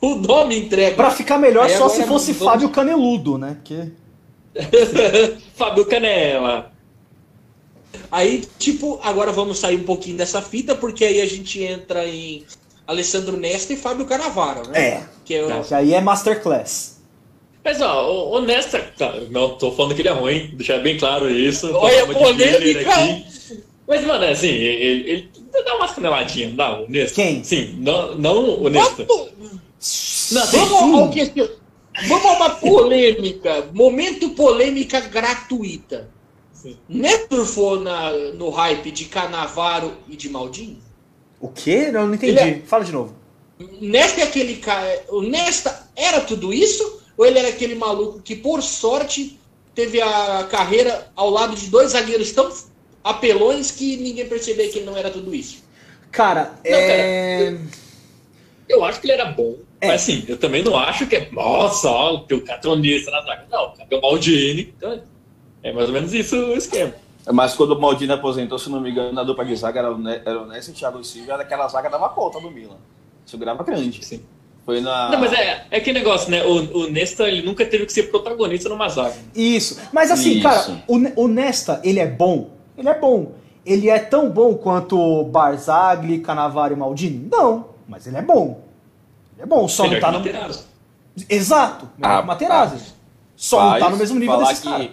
o nome entrega. Pra ficar melhor Aí só se fosse vamos- Fábio Caneludo, né? Que... Fábio Canela. Aí, tipo, agora vamos sair um pouquinho dessa fita, porque aí a gente entra em Alessandro Nesta e Fábio Canavaro, né? É. Que é o- Que aí é Masterclass. Mas, ó, honesta, tá, não tô falando que ele é ruim, deixar bem claro isso. Olha, polêmica! Mas, mano, assim, ele, ele dá umas caneladinhas, não dá, honesto. Quem? Sim, não, não honesto. Vamos, Não, vamos, ao que- vamos a uma polêmica. Momento polêmica gratuita. Sim. Nestor foi na, no hype de Canavaro e de Maldini? O quê? Não, não entendi. Ele Fala de novo. Nesta é aquele cara. O Nesta era tudo isso? Ou ele era aquele maluco que, por sorte, teve a carreira ao lado de dois zagueiros tão apelões que ninguém percebeu que ele não era tudo isso? Cara, Não, é. eu acho que ele era bom. É. Mas assim, eu também não acho que é. Nossa, ó, o teu catronista na zaga. Não, é o Maldini. Então, é mais ou menos isso o esquema. Mas quando o Maldini aposentou, se não me engano, na dupla de zaga era o, ne era o Nessa e o Thiago Silva, daquela zaga dava conta do Milan. Segurava grande. Sim. Foi na. Não, mas é, é que negócio, né? O, o Nesta ele nunca teve que ser protagonista numa zaga. Isso. Mas assim, Isso. cara, o, o Nesta, ele é bom? Ele é bom. Ele é tão bom quanto Barzagli, Canavaro e Maldini? Não, mas ele é bom. É bom, só Melhor não tá no. Materazzi. Exato, melhor Ah, que Materazzi. Só não tá Faz no mesmo nível falar desses que caras.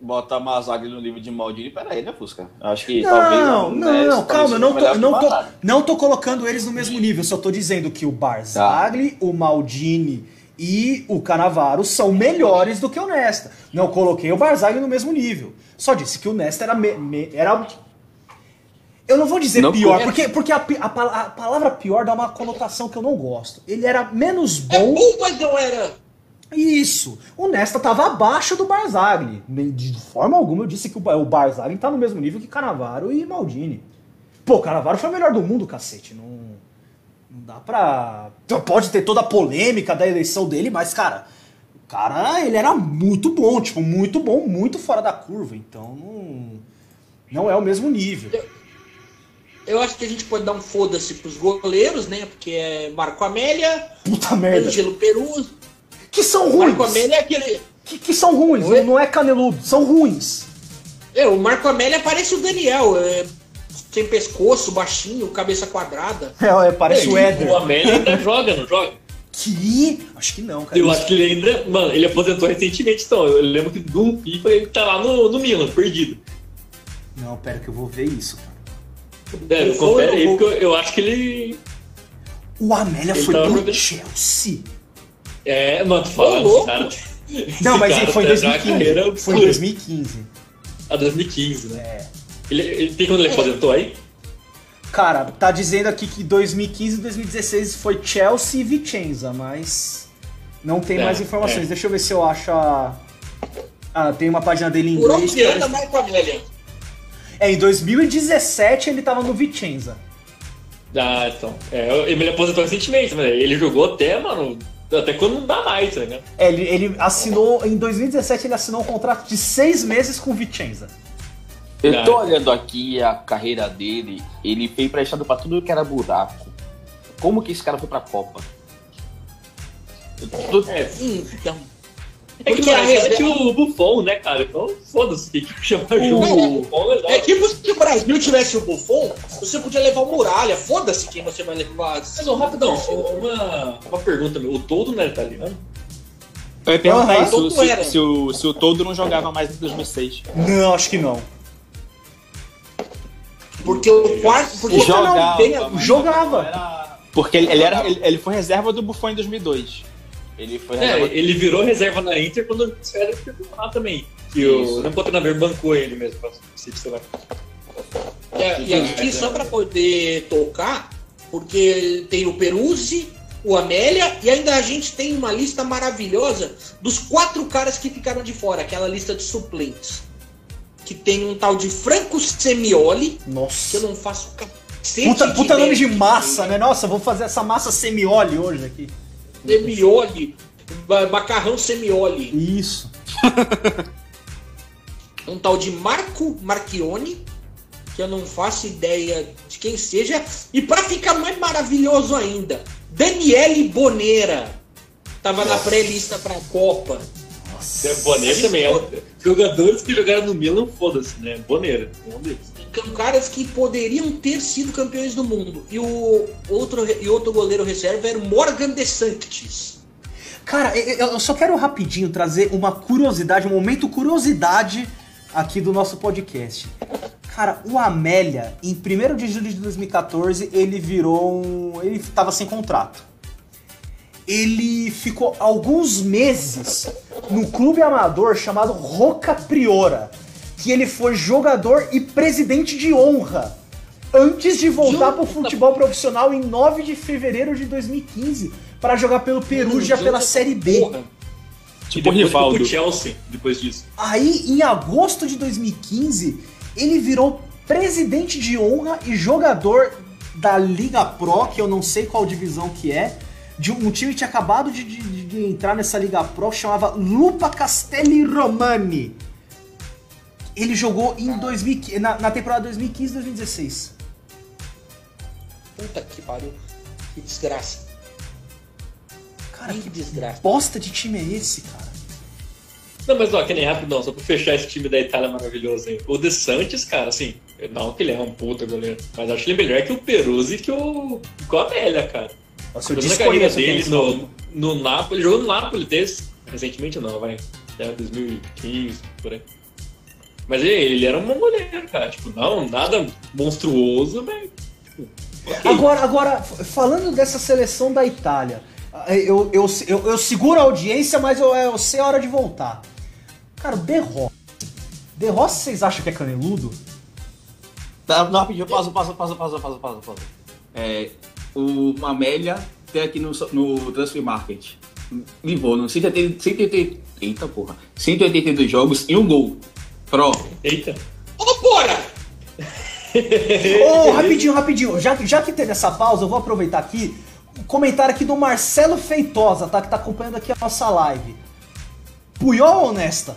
botar Mazagli no livro de Maldini, peraí, né, Fusca? Acho que Não, talvez. não, né, não, calma, eu não tô, não, tô, não tô colocando eles no mesmo nível, só tô dizendo que o Barzagli, o Maldini e o Canavaro são melhores do que o Nesta. Não coloquei o Barzagli no mesmo nível. Só disse que o Nesta era. me- me- era eu não vou dizer Não pior, conhece. porque, porque a, a a palavra pior dá uma conotação que eu não gosto. Ele era menos É bom. bom, mas não era. Isso. O Nesta tava abaixo do Barzagli. De forma alguma eu disse que o o Barzagli tá no mesmo nível que Canavaro e Maldini. Pô, Canavaro foi o melhor do mundo, cacete. Não, não dá pra. Pode ter toda a polêmica da eleição dele, mas, cara, o cara, ele era muito bom, tipo, muito bom, muito fora da curva. Então, não, não é o mesmo nível. Eu acho que a gente pode dar um foda-se pros goleiros, né? Porque é Marco Amélia, Puta merda. Ângelo Perus. Que são ruins. Marco Amélia é aquele. Que, que são ruins, Oi? não, não é caneludo, são ruins. É, o Marco Amélia parece o Daniel. É, sem pescoço, baixinho, cabeça quadrada. É, é, parece E o Éder. O Amélia ainda joga, não joga? Que? Acho que não, cara. Eu acho que ele ainda. Mano, ele aposentou recentemente, então. Eu lembro que do FIFA ele tá lá no, no Milan, perdido. Não, pera que eu vou ver isso, cara. É, Eu confere aí, porque eu, eu acho que ele. O Amélia Ele foi tava pro jogando- Chelsea. É, mano, tu fala, esse cara. esse Não, mas cara foi em tá já 2015. carreira Foi em obscura. 2015. A 2015, né? É. Ele, ele tem quando ele aposentou aí? Cara, tá dizendo aqui que 2015 e 2016 foi Chelsea e Vicenza, mas não tem É, mais informações. é. Deixa eu ver se eu acho a. Ah, tem uma página dele em Por inglês. onde anda parece- Marco Amélia? É, em 2017 ele tava no Vicenza. Ah, então. É, ele aposentou recentemente, mas ele jogou até, mano, até quando não dá mais, tá ligado? É, ele, ele assinou. Em 2017 ele assinou um contrato de seis meses com o Vicenza. Eu tô Ah. olhando aqui a carreira dele, ele foi emprestado pra tudo que era buraco. Como que esse cara foi pra Copa? Eu tô- É, Então. É que Porque a parece reserva- o Buffon, né, cara? Então, foda-se, tem que chamar junto o Buffon, legal. É tipo se o Brasil tivesse o Buffon, você podia levar o Muralha. Foda-se quem você vai levar. Mas, ô, rapidão, uma, uma pergunta, meu. O Todo não era italiano? Eu ia perguntar isso, se, era. se o, se o Todo não jogava mais em 2006. Não, acho que não. Porque o quarto. Porque Puta, não, Jogava, jogava. era- Porque ele, ele era, ele, ele foi reserva do Buffon em 2002. Ele foi É, reserva- ele virou reserva na Inter quando o Sérgio ficou lá também. Que o não treinador bancou ele mesmo, pra se. É, e aqui, só pra poder tocar, porque tem o Peruzzi, o Amélia, e ainda a gente tem uma lista maravilhosa dos quatro caras que ficaram de fora, aquela lista de suplentes. Que tem um tal de Franco Semioli, que eu Nossa. não faço cacete. Puta, puta nome de massa, né? Nossa, vou fazer essa massa semioli hoje aqui. Semioli, macarrão Semioli. Isso. um tal de Marco Marchione, que eu não faço ideia de quem seja, e para ficar mais maravilhoso ainda, Daniele Bonera tava na pré-lista para a Copa. É, Boneira também. É jogadores que jogaram no Milan, foda-se, né? Boneira, é um deles. Caras que poderiam ter sido campeões do mundo. E o outro, e outro goleiro reserva era o Morgan De Sanctis. Cara, eu só quero rapidinho trazer uma curiosidade, um momento curiosidade aqui do nosso podcast. Cara, o Amélia, em 1 de julho de 2014, ele virou um. Ele tava sem contrato. Ele ficou alguns meses no clube amador chamado Roca Priora, que ele foi jogador e presidente de honra. Antes de voltar pro futebol profissional em 9 de fevereiro de 2015 para jogar pelo Perugia pela Série B. Porra. Tipo o Rivaldo. Chelsea, depois disso. Aí, em agosto de 2015, ele virou presidente de honra e jogador da Liga Pro, que eu não sei qual divisão que é, de um time que tinha acabado de, de- de entrar nessa Liga Pro, que chamava Lupa Castelli Romani. Ele jogou em 2015, na, na temporada 2015-2016. Puta que pariu. Que desgraça. Cara, Que que desgraça. bosta de time é esse, cara? Não, mas ó, que nem rapidão, só pra fechar esse time da Itália maravilhoso aí. O De Santis, cara, assim, não que ele é um puta goleiro, mas acho ele melhor que o Peruzzi e que o, que o Amélia, cara. Nossa, eu carreira é dele no, no Napoli, ele jogou no Napoli desde recentemente não, vai. Até 2015, por aí. Mas ele, ele era um goleiro, cara. Tipo, não, nada monstruoso, mas. Tipo, ok. Agora, agora, falando dessa seleção da Itália, eu, eu, eu, eu seguro a audiência, mas eu, eu sei a hora de voltar. Cara, o De Rossi. De Rossi, vocês acham que é caneludo? Tá, não, rapidinho, pausa, pausa, pausa, pausa, pausa, pausa, pausa. É, o Mamélia tem aqui no, no Transfer Market. Livorno, 180, 180, eita porra, 182 jogos e um gol. Pro. Eita. Ô, porra! Ô, rapidinho, rapidinho. Já, já que teve essa pausa, eu vou aproveitar aqui. Um comentário aqui do Marcelo Feitosa, tá? Que tá acompanhando aqui a nossa live. Puyol ou Nesta?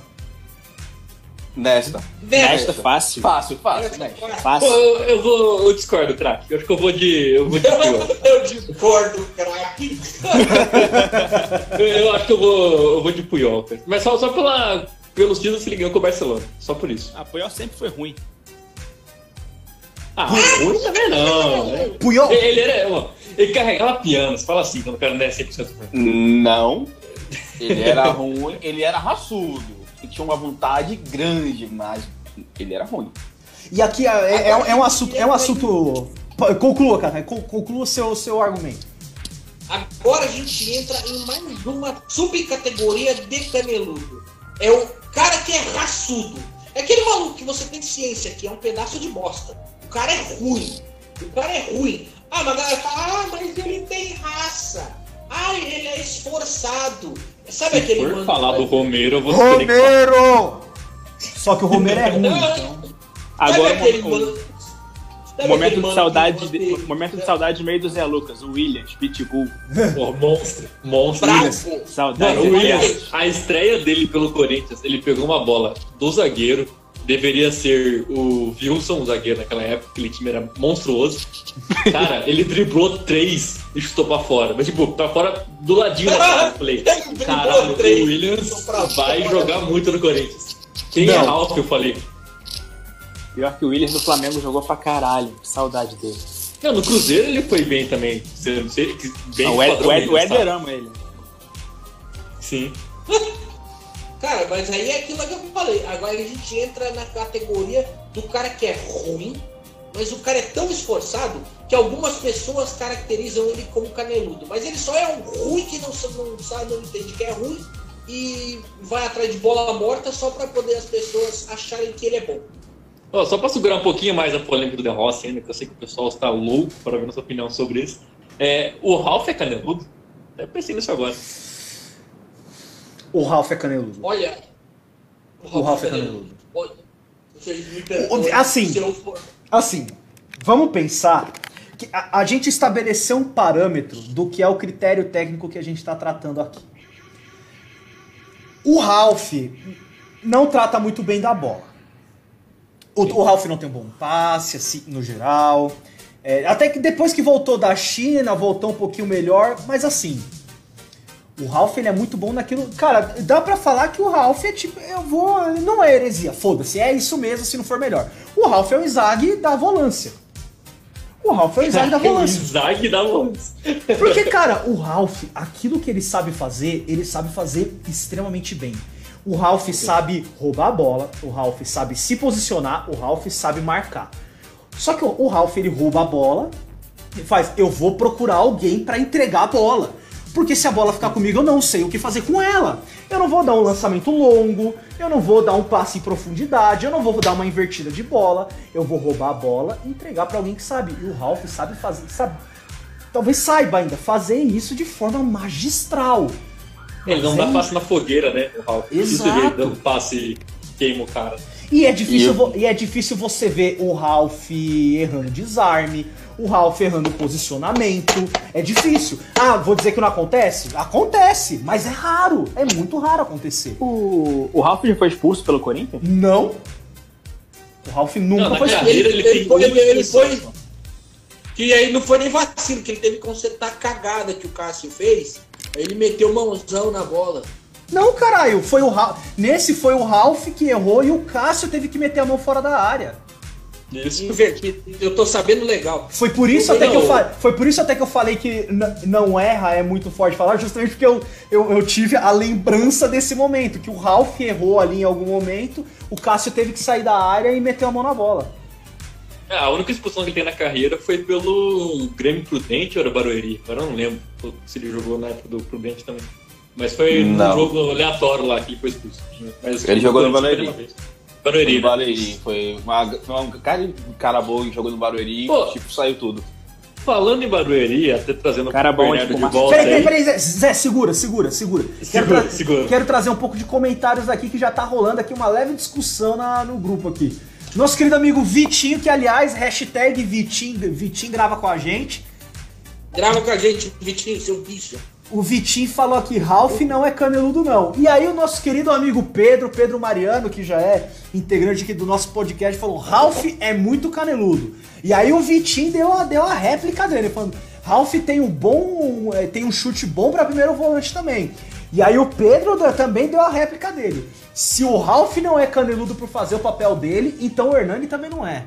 Nesta. Esta fácil. Fácil, fácil, né? Pô, Fácil. eu, eu vou. Eu discordo, craque. Eu acho que eu vou de. Eu vou de Puyol. Eu discordo, craque. Eu, eu acho que eu vou. Eu vou de Puyol, cara. Mas só, só pela, pelos títulos que ele ganhou com o Barcelona. Só por isso. A Puyol sempre foi ruim. Ah, ruim também não. né? Puyol? Ele era. ó, Ele carregava piano. Você fala assim quando o cara não é 100% ruim. Não. Ele era ruim, ele era raçudo. Ele tinha uma vontade grande, mas ele era ruim. E aqui é, é- é um assunto. É um assunto. Conclua, cara. con- Conclua seu, seu argumento. Agora a gente entra em mais uma subcategoria de caneludo. É o cara que é raçudo. É aquele maluco que você tem ciência que é um pedaço de bosta. O cara é ruim. O cara é ruim. Ah, mas a galera fala, ah, mas ele tem raça. Ah, ele é esforçado. Sabe Se aquele for mano falar do Romero, eu vou ter que. Romero! Só que o Romero é ruim, então. Agora, Sabe aquele mano- sabe momento de saudade, de, Momento de saudade meio do Zé Lucas, o Williams, Pitbull. Pô, monstro. Monstro. Bravo. Saudade. Mano, o Williams. Williams, a estreia dele pelo Corinthians, ele pegou uma bola do zagueiro, deveria ser o Wilson, o zagueiro naquela época, aquele time era monstruoso. Cara, ele driblou três e chutou pra fora. Mas, tipo, pra fora do ladinho da cara. Eu falei, caralho, o Williams vai jogar muito no Corinthians. Quem é Não. Ralf, eu falei. Pior que o Williams no Flamengo jogou pra caralho. Que saudade dele. Não, no Cruzeiro ele foi bem também. Você- Bem no o, Ed, o, Ed, o Éder ama ele. Sim. Cara, mas aí é aquilo que eu falei. Agora a gente entra na categoria do cara que é ruim, mas o cara é tão esforçado que algumas pessoas caracterizam ele como caneludo. Mas ele só é um ruim que não, não sabe, não entende que é ruim e vai atrás de bola morta só pra poder as pessoas acharem que ele é bom. Ó, só para segurar um pouquinho mais a polêmica do The Rossi ainda, que eu sei que o pessoal está louco para ver nossa opinião sobre isso. É, o Ralph é caneludo? Eu pensei nisso agora. O Ralph é caneludo. Olha. O Ralph é caneludo. Olha, vocês me perdoem O- assim, for- Assim, vamos pensar que a, a gente estabeleceu um parâmetro do que é o critério técnico que a gente está tratando aqui. O Ralph não trata muito bem da bola. O, o Ralph não tem um bom passe, assim, no geral. É, até que depois que voltou da China, voltou um pouquinho melhor, mas assim. O Ralph ele é muito bom naquilo. Cara, dá pra falar que o Ralph é tipo. Eu vou. Não é heresia, foda-se, é isso mesmo se não for melhor. O Ralph é o Izag da volância. O Ralph é o Izag da o volância. Isaac da volância. Porque, cara, o Ralph, aquilo que ele sabe fazer, ele sabe fazer extremamente bem. O Ralph sabe roubar a bola, o Ralph sabe se posicionar, o Ralph sabe marcar. Só que o, Ralph, ele rouba a bola e faz, eu vou procurar alguém pra entregar a bola. Porque se a bola ficar comigo, eu não sei o que fazer com ela. Eu não vou dar um lançamento longo, eu não vou dar um passe em profundidade, eu não vou dar uma invertida de bola. Eu vou roubar a bola e entregar pra alguém que sabe. E o Ralph sabe fazer, sabe talvez saiba ainda fazer isso de forma magistral. Ele não dá passe na fogueira, né? O Ralph. Isso você vê Exato. dando passe e queima o cara. E é difícil, E eu- e é difícil você ver o Ralph errando desarme, o Ralph errando posicionamento. É difícil. Ah, vou dizer que não acontece? Acontece, mas é raro. É muito raro acontecer. O, o Ralf já foi expulso pelo Corinthians? Não. O Ralph nunca Não, foi expulso. ele, Ele- ele foi- ele expulsão foi-. Que aí não foi nem vacilo, que ele teve que consertar a cagada que o Cássio fez. Ele meteu mãozão na bola. Não, caralho, foi o Ralph. Nesse foi o Ralph que errou e o Cássio teve que meter a mão fora da área. Isso. Eu tô sabendo legal. Foi por isso até que eu falei, foi por isso até que eu falei que não erra é muito forte falar, justamente porque eu, eu, eu tive a lembrança desse momento, que o Ralph errou ali em algum momento, o Cássio teve que sair da área e meter a mão na bola. A única expulsão que ele tem na carreira foi pelo Grêmio Prudente ou era Barueri? Agora eu não lembro se ele jogou na época do Prudente também. Mas foi Não. um jogo aleatório lá que ele foi expulso. Mas Ele jogou no Barueri. Barueri, No né? Barueri. Foi uma, foi uma cara cara boa que jogou no Barueri Pô. tipo, saiu tudo. Falando em Barueri, até trazendo Cara o bom, tipo, de volta Peraí, peraí, aí. peraí, Zé, segura, segura, segura. Quero, Segura, tra- segura. quero trazer um pouco de comentários aqui que já tá rolando aqui uma leve discussão na- no grupo aqui. Nosso querido amigo Vitinho, que aliás, hashtag Vitinho, Vitinho grava com a gente. Grava com a gente, Vitinho, seu bicho. O Vitinho falou aqui, Ralph não é caneludo não. E aí o nosso querido amigo Pedro, Pedro Mariano, que já é integrante aqui do nosso podcast, falou, Ralph é muito caneludo. E aí o Vitinho deu a, deu a réplica dele, falando, Ralph tem um bom, eh, tem um chute bom para primeiro volante também. E aí o Pedro também deu a réplica dele. Se o Ralph não é caneludo por fazer o papel dele, então o Hernani também não é.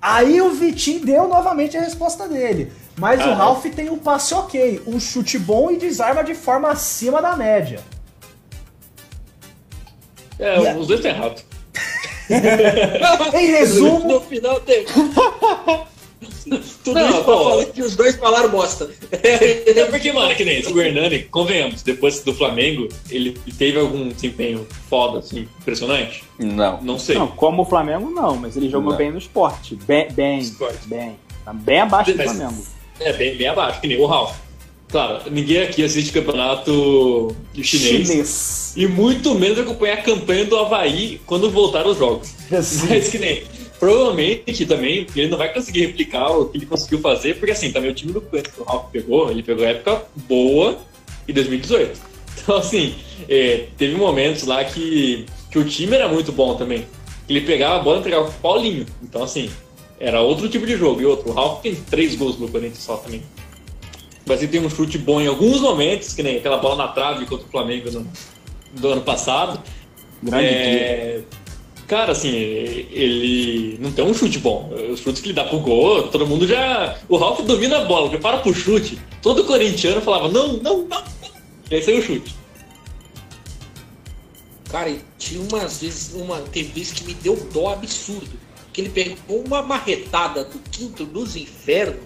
Aí o Vitinho deu novamente a resposta dele. Mas o Ah, Ralph tem um passe ok, um chute bom e desarma de forma acima da média. É, E os dois estão errados. Em resumo, No final tem. Tudo Não, isso pra pô. falar que os dois falaram bosta. É porque, mano, é que nem esse, o Hernani, convenhamos, depois do Flamengo, ele teve algum desempenho foda, assim, impressionante? Não. Não sei. Não, como o Flamengo não, mas ele jogou Não. bem no esporte. Bem, bem, Esporte. bem. Tá bem abaixo do Mas- Flamengo. É, bem, bem abaixo, que nem o Ralf. Claro, ninguém aqui assiste campeonato chinês. chinês. E muito menos acompanhar a campanha do Havaí quando voltar os jogos. Assim. Mas que nem. Provavelmente também ele não vai conseguir replicar o que ele conseguiu fazer, porque assim, também o time do Corinthians que o Ralf pegou, ele pegou a época boa em 2018. Então, assim, é, teve momentos lá que, que o time era muito bom também. Ele pegava a bola e entregava pro Paulinho. Então, assim, era outro tipo de jogo. E outro, o Ralf tem três gols no Corinthians só também. Mas ele tem um chute bom em alguns momentos, que nem aquela bola na trave contra o Flamengo no, do ano passado. Grande dia. É, Cara, assim, ele não tem um chute bom. Os chutes que ele dá pro gol, todo mundo já. O Ralf domina a bola, prepara pro chute. Todo corintiano falava: não, não, não, não. E aí saiu o chute. Cara, e tinha umas vezes, uma, teve vezes que me deu dó absurdo. Que ele pegou uma marretada do quinto dos infernos.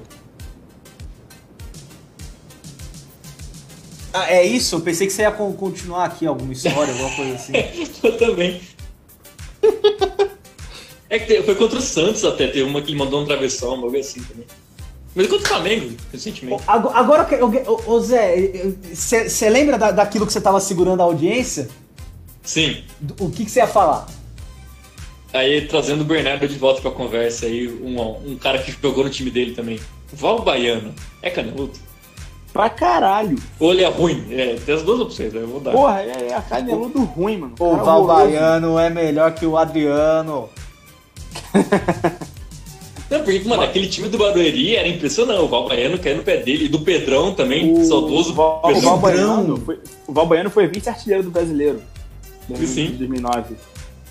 Ah, é isso? Eu pensei que você ia con- continuar aqui alguma história, alguma coisa assim. Eu também. É que foi contra o Santos até, teve uma que ele mandou um travessão, bagulho assim também. Mas contra o Flamengo, recentemente. Ago- Agora, ô, Zé, você lembra da- daquilo que você tava segurando a audiência? Sim. O que você ia falar? Aí trazendo o Bernardo de volta pra conversa aí, um, um cara que jogou no time dele também. Val Baiano. É caneludo. Pra caralho. Ou ele é ruim? É, tem as duas opções, aí eu vou dar. Porra, é, é caneludo ruim, mano. O Cara Val horroroso. Baiano é melhor que o Adriano. Não, porque, mano, aquele time do Barueri era impressionante. O Val Baiano caiu no pé dele. E do Pedrão também, O saudoso Val, o Pedrão. Val Baiano foi, o Val Baiano foi vice-artilheiro do brasileiro. Em Sim. 2009.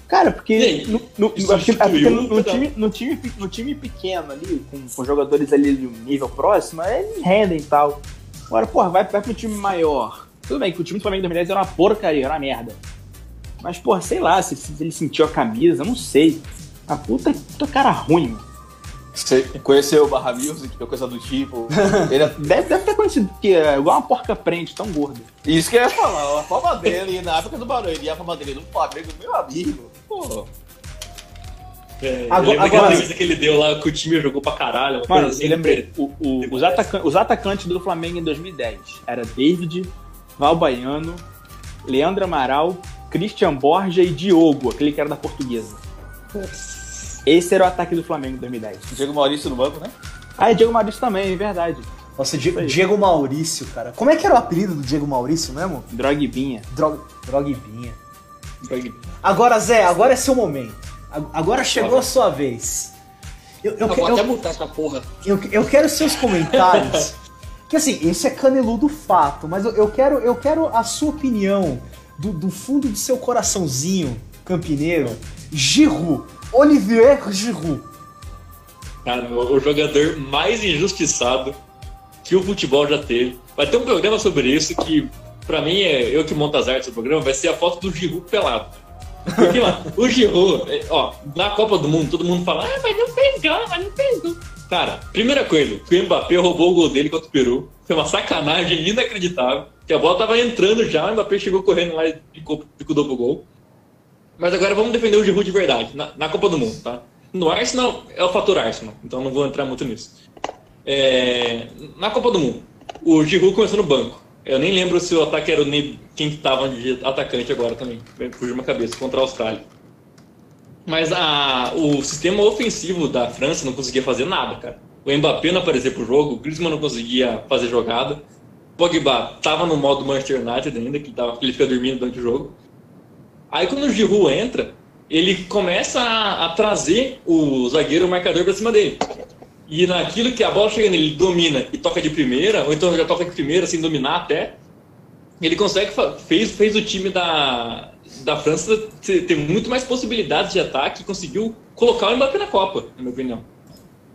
Cara, porque, aí? no, no- acho que- é porque no, time, no, time, no time pequeno ali, com, com jogadores ali de um nível próximo, eles rendem e tal. Agora, porra, vai, vai pro time maior. Tudo bem que o time do Flamengo em 2010 era uma porcaria, era uma merda. Mas, porra, sei lá, se, se ele sentiu a camisa, não sei. A puta, puta cara ruim, mano. Você conheceu o Barra Music, ou coisa do tipo. Ele é... Deve, deve ter conhecido, porque é igual uma porca prende, tão gordo. Isso que eu ia falar, a forma dele na época do Barueri, a forma dele no Flamengo, meu amigo. Pô. É, Agora- agora- entrevista que ele deu lá que o time jogou pra caralho. uma Mano, coisa assim, eu lembrei, o- o- os, atacan- os atacantes do Flamengo em 2010 era David, Val Baiano, Leandro Amaral, Christian Borja e Diogo, aquele que era da portuguesa. Esse era o ataque do Flamengo em 2010. Diego Maurício no banco, né? Ah, e Diego Maurício também, é verdade. Nossa, Di- aí. Diego Maurício, cara. Como é que era o apelido do Diego Maurício mesmo? Drogbinha. Drog, Drogbinha. Foi- Agora, Zé, agora é seu momento. Agora chegou a sua vez. Eu, eu, Eu, que- vou eu- até mutar essa porra. eu, eu quero seus comentários. que assim, esse é caneludo fato, mas eu, eu quero, eu quero a sua opinião do, do fundo do seu coraçãozinho campineiro. Giroud, Olivier Giroud. Cara, o, o jogador mais injustiçado que o futebol já teve. Vai ter um programa sobre isso que, pra mim, é eu que monto as artes do programa, vai ser a foto do Giroud pelado. Porque, mano, o Giroud, é, ó, na Copa do Mundo, todo mundo fala, ah, mas não fez gol, mas não fez gol. Cara, primeira coisa, o Mbappé roubou o gol dele contra o Peru. Foi uma sacanagem inacreditável. Que a bola tava entrando já, o Mbappé chegou correndo lá e ficou, ficou pro gol. Mas agora vamos defender o Giroud de verdade, na, na, Copa do Mundo, tá? No Arsenal é o fator Arsenal, então não vou entrar muito nisso. É, na Copa do Mundo, o Giroud começou no banco. Eu nem lembro se o ataque era o quem estava de atacante agora também. Fugiu uma cabeça, contra a Austrália. Mas a, o sistema ofensivo da França não conseguia fazer nada, cara. O Mbappé não aparecia pro jogo, o Griezmann não conseguia fazer jogada. O Pogba tava no modo Manchester United ainda, que, tava, ele fica dormindo durante o jogo. Aí quando o Giroud entra, ele começa a, a trazer o zagueiro o marcador para cima dele. E naquilo que a bola chega nele, ele domina e toca de primeira, ou então já toca de primeira sem dominar até, ele consegue fez fez o time da, da França ter, ter muito mais possibilidades de ataque e conseguiu colocar o Mbappé na Copa, na minha opinião.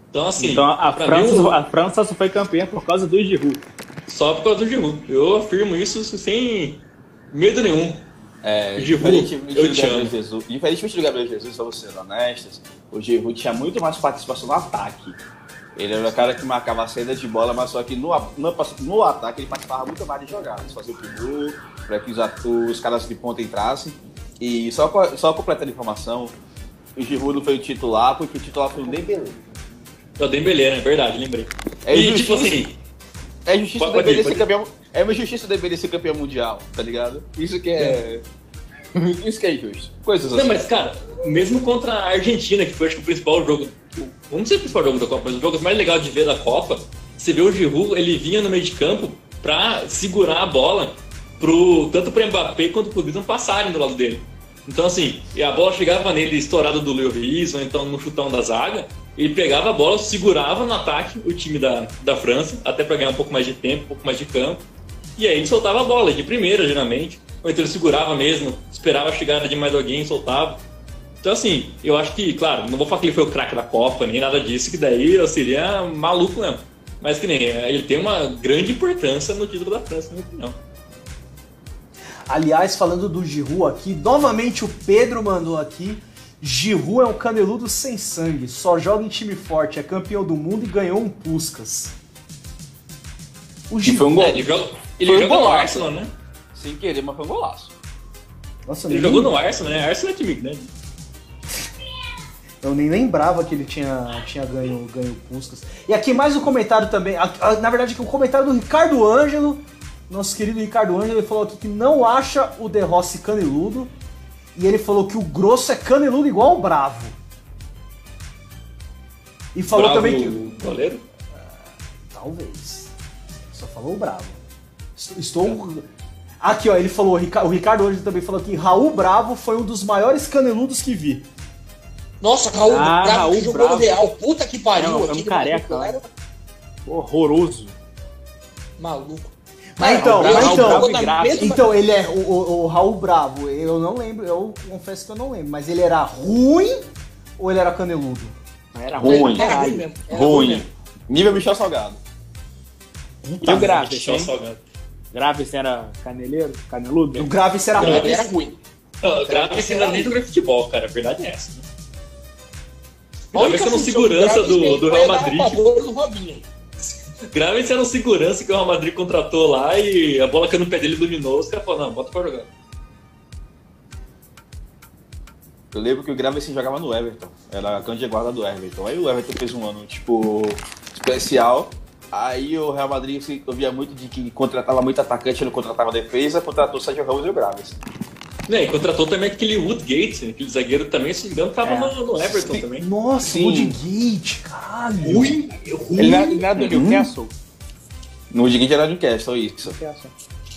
Então assim, então a França, mim, a França só foi campeã por causa do Giroud. Só por causa do Giroud. Eu afirmo isso sem medo nenhum. É, Giroud, eu te amo. Jesus, diferentemente do Gabriel Jesus, vamos ser honestos, o Giroud tinha muito mais participação no ataque. Ele era o cara que marcava a saída de bola, mas só que no, no, no ataque ele participava muito mais de jogadas. Fazia o pivô, para que os, os caras de ponta entrassem. E só, só completando a informação, o Giroud não foi o titular, porque o titular foi o Dembélé. É o Dembélé, né? Verdade, lembrei. É e, tipo assim... É justiça pode, Dembélé ser campeão... É uma justiça Dembélé ser campeão mundial, tá ligado? Isso que é... Isso que é injusto. Coisas assim. Não, mas cara, mesmo contra a Argentina, que foi acho que o principal jogo Vamos ser o principal jogo da Copa, mas o jogo mais legal de ver da Copa, você vê o Giroud, ele vinha no meio de campo para segurar a bola pro, tanto pro Mbappé quanto pro Griezmann passarem do lado dele. Então, assim, a bola chegava nele estourada do Lloris, ou então no chutão da zaga, ele pegava a bola, segurava no ataque o time da, da França, até para ganhar um pouco mais de tempo, um pouco mais de campo, e aí ele soltava a bola, de primeira, geralmente, ou então ele segurava mesmo, esperava a chegada de mais alguém, soltava. Então, assim, eu acho que, claro, não vou falar que ele foi o craque da Copa, nem nada disso, que daí eu seria maluco mesmo. Mas que nem, ele tem uma grande importância no título da França, na minha opinião. Aliás, falando do Giroud aqui, novamente o Pedro mandou aqui. Giroud é um caneludo sem sangue, só joga em time forte, é campeão do mundo e ganhou um Puscas. O Giroud, foi um gol. É, ele joga, ele joga um no Arsenal, né? Sem querer, mas foi um golaço. Nossa, ele jogou no Arsenal, né? Arsenal é time grande. Né? Eu nem lembrava que ele tinha, tinha ganho, ganho Puskas. E aqui mais um comentário também. Na verdade, aqui um comentário do Ricardo Ângelo. Nosso querido Ricardo Ângelo ele falou aqui que não acha o De Rossi caneludo. E ele falou que o grosso é caneludo igual o bravo. E falou bravo também que. Goleiro? Uh, talvez. Só falou o bravo. Estou. Aqui, ó, ele falou, o Ricardo Ângelo também falou que Raul Bravo foi um dos maiores caneludos que vi. Nossa, Raul ah, Bravo Raul que jogou Bravo. no Real. Puta que pariu. É, um careca. Era... Horroroso. Maluco. Mas então, mas então, então ele é o, o, o, Raul Bravo. Eu não lembro, eu confesso que eu não lembro. Mas ele era ruim ou ele era caneludo? Era ruim. Era ruim mesmo. Era ruim. ruim. Nível Michel Salgado. E o Graves, Michel Salgado. Graves era caneleiro, caneludo? O Graves era ruim. Era ruim. Não, o Graves era nem jogar futebol, cara. A verdade é essa. Né? Grave sendo segurança do, do Real Madrid. Grave sendo segurança que o Real Madrid contratou lá e a bola caiu no pé dele dominou, os caras falaram, não, bota pra jogar. Eu lembro que o Grave se jogava no Everton. Era a canja de guarda do Everton. Aí o Everton fez um ano, tipo, especial. Aí o Real Madrid se ouvia muito de que contratava muito atacante, não contratava defesa, contratou o Sérgio Ramos e o Graves. Né, e contratou também aquele Woodgate, aquele zagueiro também, se não me engano, tava é. no, no, Everton Sim. também. Nossa, Sim. Woodgate, caralho. Ruim, ruim. Ele era é do Newcastle. No Woodgate era do Newcastle, isso.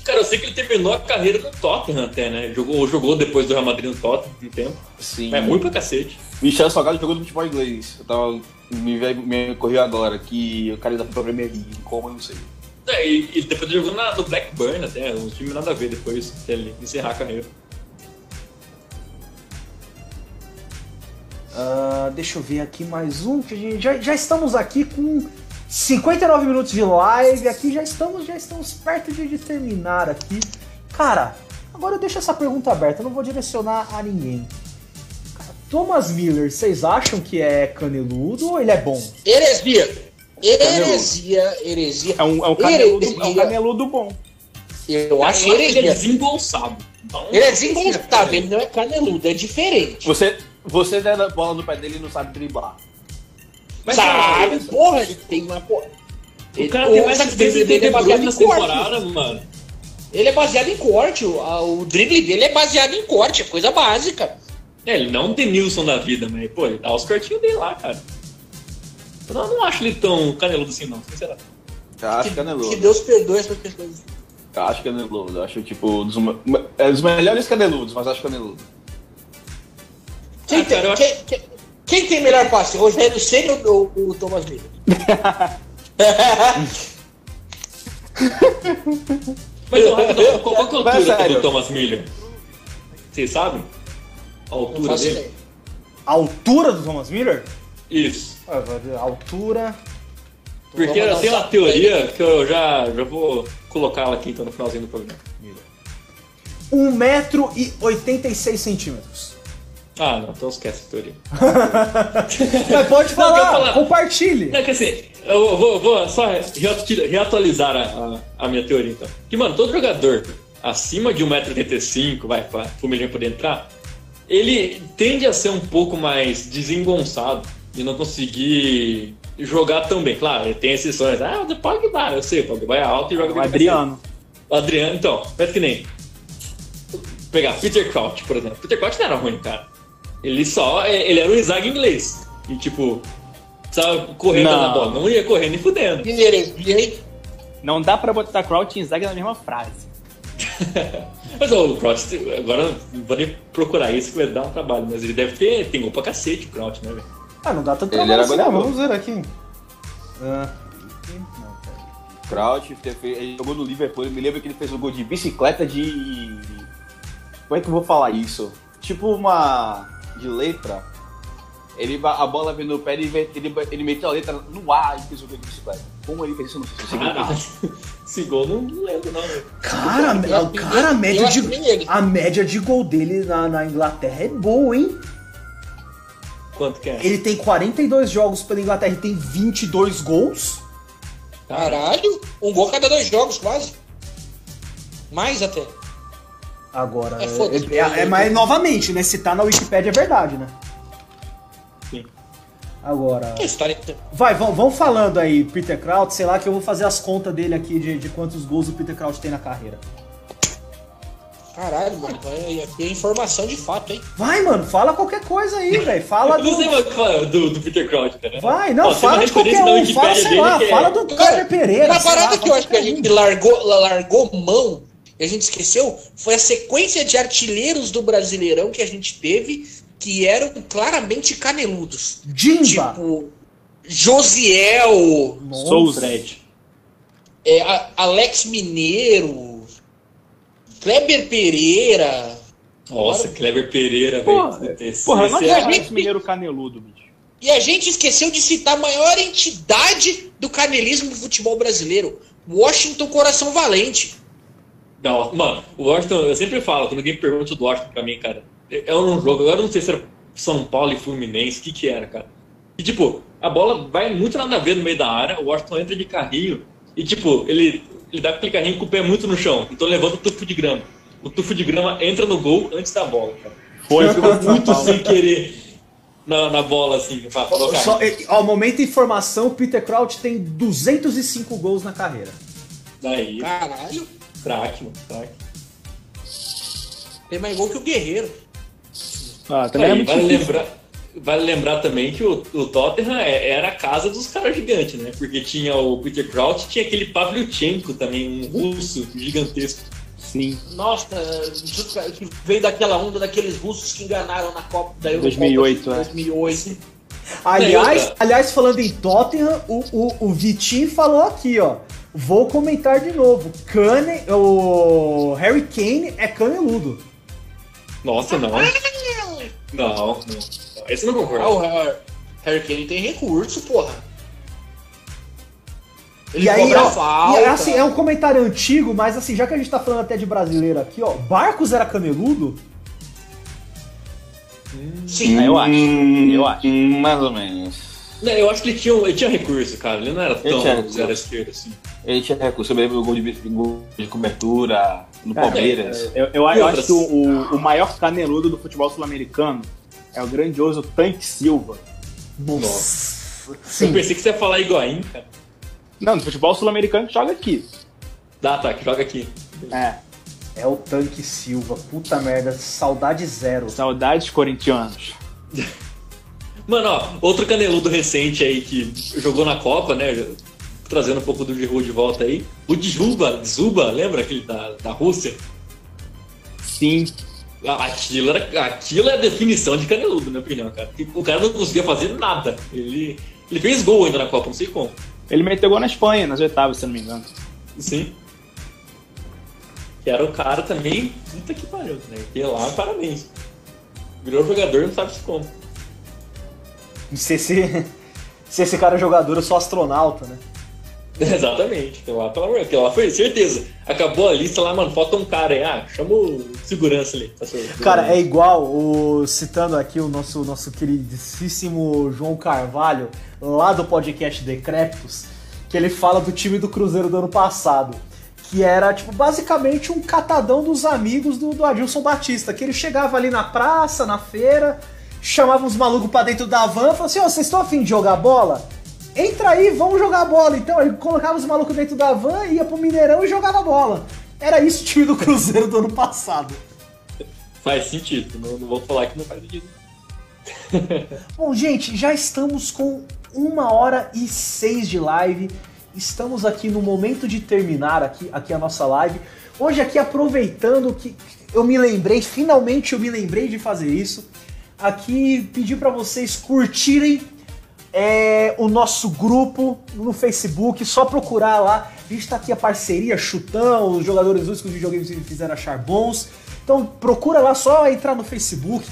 Cara, eu sei que ele terminou a carreira no Tottenham até, né? Jogou, jogou depois do Real Madrid no Tottenham um tempo. Sim. É muito pra cacete. Michel Salgado jogou no futebol inglês. Eu tava. Me, me correu agora que o cara da Premier League, como eu não sei. É, e, e depois ele jogou na, no Blackburn até, um time nada a ver depois, até ele encerrar a carreira. Uh, deixa eu ver aqui mais um. que a gente- Já, já estamos aqui com 59 minutos de live. Aqui já estamos, já estamos perto de, de terminar aqui. Cara, agora eu deixo essa pergunta aberta, eu não vou direcionar a ninguém. Thomas Miller, vocês acham que é caneludo ou ele é bom? Heresia. Heresia, heresia. É um, é um, caneludo, é um Heresia. caneludo bom. Eu acho que ele é heresia. desembolsado. Então, Ele é desengonçado, ele não é caneludo, é diferente. Você, você der a bola no pé dele e não sabe driblar. Mas, Sabe, porra, ele tem uma porra. o cara tem mais assistência dele é baseado corte. temporada, mano. Ele é baseado em corte, o, a- o drible dele é baseado em corte, é coisa básica. É, ele não tem Nilson da vida, mas, pô, ele dá os cortinhos dele lá, cara. Eu não, não acho ele tão caneludo assim, não, sinceramente. Eu acho Que, caneludo. que Deus perdoe essas pessoas. Eu acho caneludo. Eu acho, tipo, dos, é dos melhores caneludos, mas acho caneludo. Quem, Ah, cara, tem, acho- quem, quem, quem tem melhor passe, Rogério Senna ou o, o Thomas Miller? Mas, qual, qual que é a altura sério. do Thomas Miller? Vocês sabem? A altura dele? ideia. A altura do Thomas Miller? Isso. Ah, a altura. Porque Vamos dar tem um uma teoria que eu já, já vou colocar ela aqui então no finalzinho do programa. 1 Ah, não, então esquece a teoria. Mas pode Não, falar, quer falar? compartilhe. Não, que assim, eu vou, vou só reatu- reatualizar a, a, a minha teoria então. Que, mano, todo jogador acima de 1,85m, vai, pra o Milinho poder entrar, ele tende a ser um pouco mais desengonçado e não conseguir jogar tão bem. Claro, ele tem exceções. Ah, o Pogba, eu sei, o Pogba é alto e joga O bem Adriano. O Adriano, então, parece que nem. Pegar Peter Crouch, por exemplo. Peter Crouch não era ruim, cara. Ele só. Ele era um zaga inglês. E tipo. Precisava correr Não. na bola. Não ia correr nem fudendo. Não dá pra botar Crouch e Zaga na mesma frase. Mas ó, o Crouch, agora vou nem procurar isso que vai dar um trabalho. Mas ele deve ter. Tem gol pra cacete o Crouch, né, velho? Ah, não dá tanto Ele trabalho era assim, não. Vamos ver aqui. Ah. Crouch ele jogou no Liverpool. Eu me lembro que ele fez um gol de bicicleta de. Como é que eu vou falar isso? Tipo uma. De letra. Ele, a bola veio no pé e ele, ele, ele meteu a letra no ar e fez o gol de bicicleta. Como ele fez isso? Eu não sei Caralho. Esse gol não não lembro, não, velho. Cara, o cara, a média de, a média de gol dele na, na Inglaterra é boa, hein? Quanto que é? Ele tem 42 jogos pela Inglaterra e tem 22 gols. Caralho, um gol a cada dois jogos, quase. Mais até. Agora, É, é, é- é- mas novamente, né? Se tá na Wikipedia é verdade, né? Sim. Agora, Que história. vai, vão, vão falando aí, Peter Crouch, sei lá que eu vou fazer as contas dele aqui de, de quantos gols o Peter Crouch tem na carreira. Caralho, mano. É, é informação de fato, hein? Vai, mano, fala qualquer coisa aí, velho. Fala Eu não sei do. mais que falar do, do Peter Crouch, cara. Vai, não, Ó, fala de qualquer na um. Fala, sei lá, que fala é- do Kleber Pereira. Uma sei lá, parada que eu acho que a gente largou, largou mão a gente esqueceu foi a sequência de artilheiros do Brasileirão que a gente teve que eram claramente caneludos. Dimba! Tipo, Josiel. Fred. é, Alex Mineiro, Kleber Pereira. Nossa, Kleber Pereira, Porra, velho. Esse- Porra, não é- acredito esse mineiro caneludo, bicho. E a gente esqueceu de citar a maior entidade do canelismo do futebol brasileiro, Washington Coração Valente. Não, mano, o Washington, eu sempre falo, quando alguém pergunta do Washington pra mim, cara, é um jogo, agora eu não sei se era São Paulo e Fluminense, o que que era, cara. E tipo, a bola vai muito nada a ver no meio da área, o Washington entra de carrinho e tipo, ele, ele dá aquele carrinho com o pé muito no chão, então levanta o tufo de grama. O tufo de grama entra no gol antes da bola, cara. Foi, ficou muito sem querer na, na bola, assim, pra colocar. Só, ó, momento de informação, o Peter Crouch tem 205 gols na carreira. Daí, Caralho, craque, mano, craque. tem mais gol que o Guerreiro. Ah, também é Aí, muito vale, difícil. lembrar, vale lembrar também que o, o Tottenham é- era a casa dos caras gigantes, né? Porque tinha o Peter Crouch tinha aquele Pavlyuchenko também, um russo gigantesco. Sim. Nossa, que veio daquela onda daqueles russos que enganaram na Copa da Eurocopa 2008, de é. 2008. Aliás, aliás, falando em Tottenham, o, o, o Vitinho falou aqui, ó. Vou comentar de novo. Kane, o Harry Kane é caneludo. Nossa, não. Não, não. Esse eu não concordo. Ah, o Har- Harry Kane tem recurso, porra. Ele e aí, cobra ó, falta. e é, assim, é um comentário antigo, mas assim, já que a gente tá falando até de brasileiro aqui, ó, Barcos era caneludo? Sim. É, eu acho. Eu acho. Hum, Mais ou menos. Não, eu acho que ele tinha, ele tinha recurso, cara. Ele não era tão zero esquerda assim. Ele tinha recurso, eu me lembro do gol de, gol de cobertura no Palmeiras. Eu, eu, eu outras? acho que o, o- maior caneludo do futebol sul-americano é o grandioso Tanque Silva. Nossa. Eu Sim. pensei que você ia falar Higuaín, cara. Não, no futebol sul-americano joga aqui. Dá, tá, que joga aqui. É, É o Tanque Silva. Puta merda, saudade zero. saudades corintianos. Mano, ó, outro caneludo recente aí que jogou na Copa, né? Trazendo um pouco do Giroud de volta aí. O Djuba, Zuba, lembra aquele da, da Rússia? Sim, Aquilo, era, aquilo é a definição de caneludo, na minha opinião, cara. O cara não conseguia fazer nada. Ele, ele fez gol ainda na Copa, não sei como. ele meteu gol na Espanha, nas oitavas, se não me engano. Sim. Que era o cara também. Puta que pariu, né? E lá, parabéns. Virou jogador, não sabe se como. Se esse, se esse cara é jogador, eu sou astronauta, né? Exatamente. Aquilo lá, pelo amor aquilo lá foi certeza. Acabou a lista lá, mano. Falta um cara aí. Ah, chama o segurança ali. Tá. Cara, é igual, o, citando aqui o nosso, nosso queridíssimo João Carvalho, lá do podcast Decréptos, que ele fala do time do Cruzeiro do ano passado. Que era, tipo, basicamente um catadão dos amigos do, do Adilson Batista. Que ele chegava ali na praça, na feira, chamava uns malucos pra dentro da van e falava assim: Ó, vocês estão afim de jogar bola? Entra aí, vamos jogar bola. Então ele colocava os malucos dentro da van, ia pro Mineirão e jogava bola. Era isso o time do Cruzeiro do ano passado. Faz sentido. Não, não vou falar que não faz sentido. Bom, gente, já estamos com uma hora e seis de live. Estamos aqui no momento de terminar aqui, aqui a nossa live. Hoje aqui aproveitando que eu me lembrei, finalmente eu me lembrei de fazer isso. Aqui pedir para vocês curtirem é, o nosso grupo no Facebook, só procurar lá. A gente tá aqui a parceria, chutão, os jogadores únicos de videogames que fizeram achar bons. Então procura lá, só entrar no Facebook,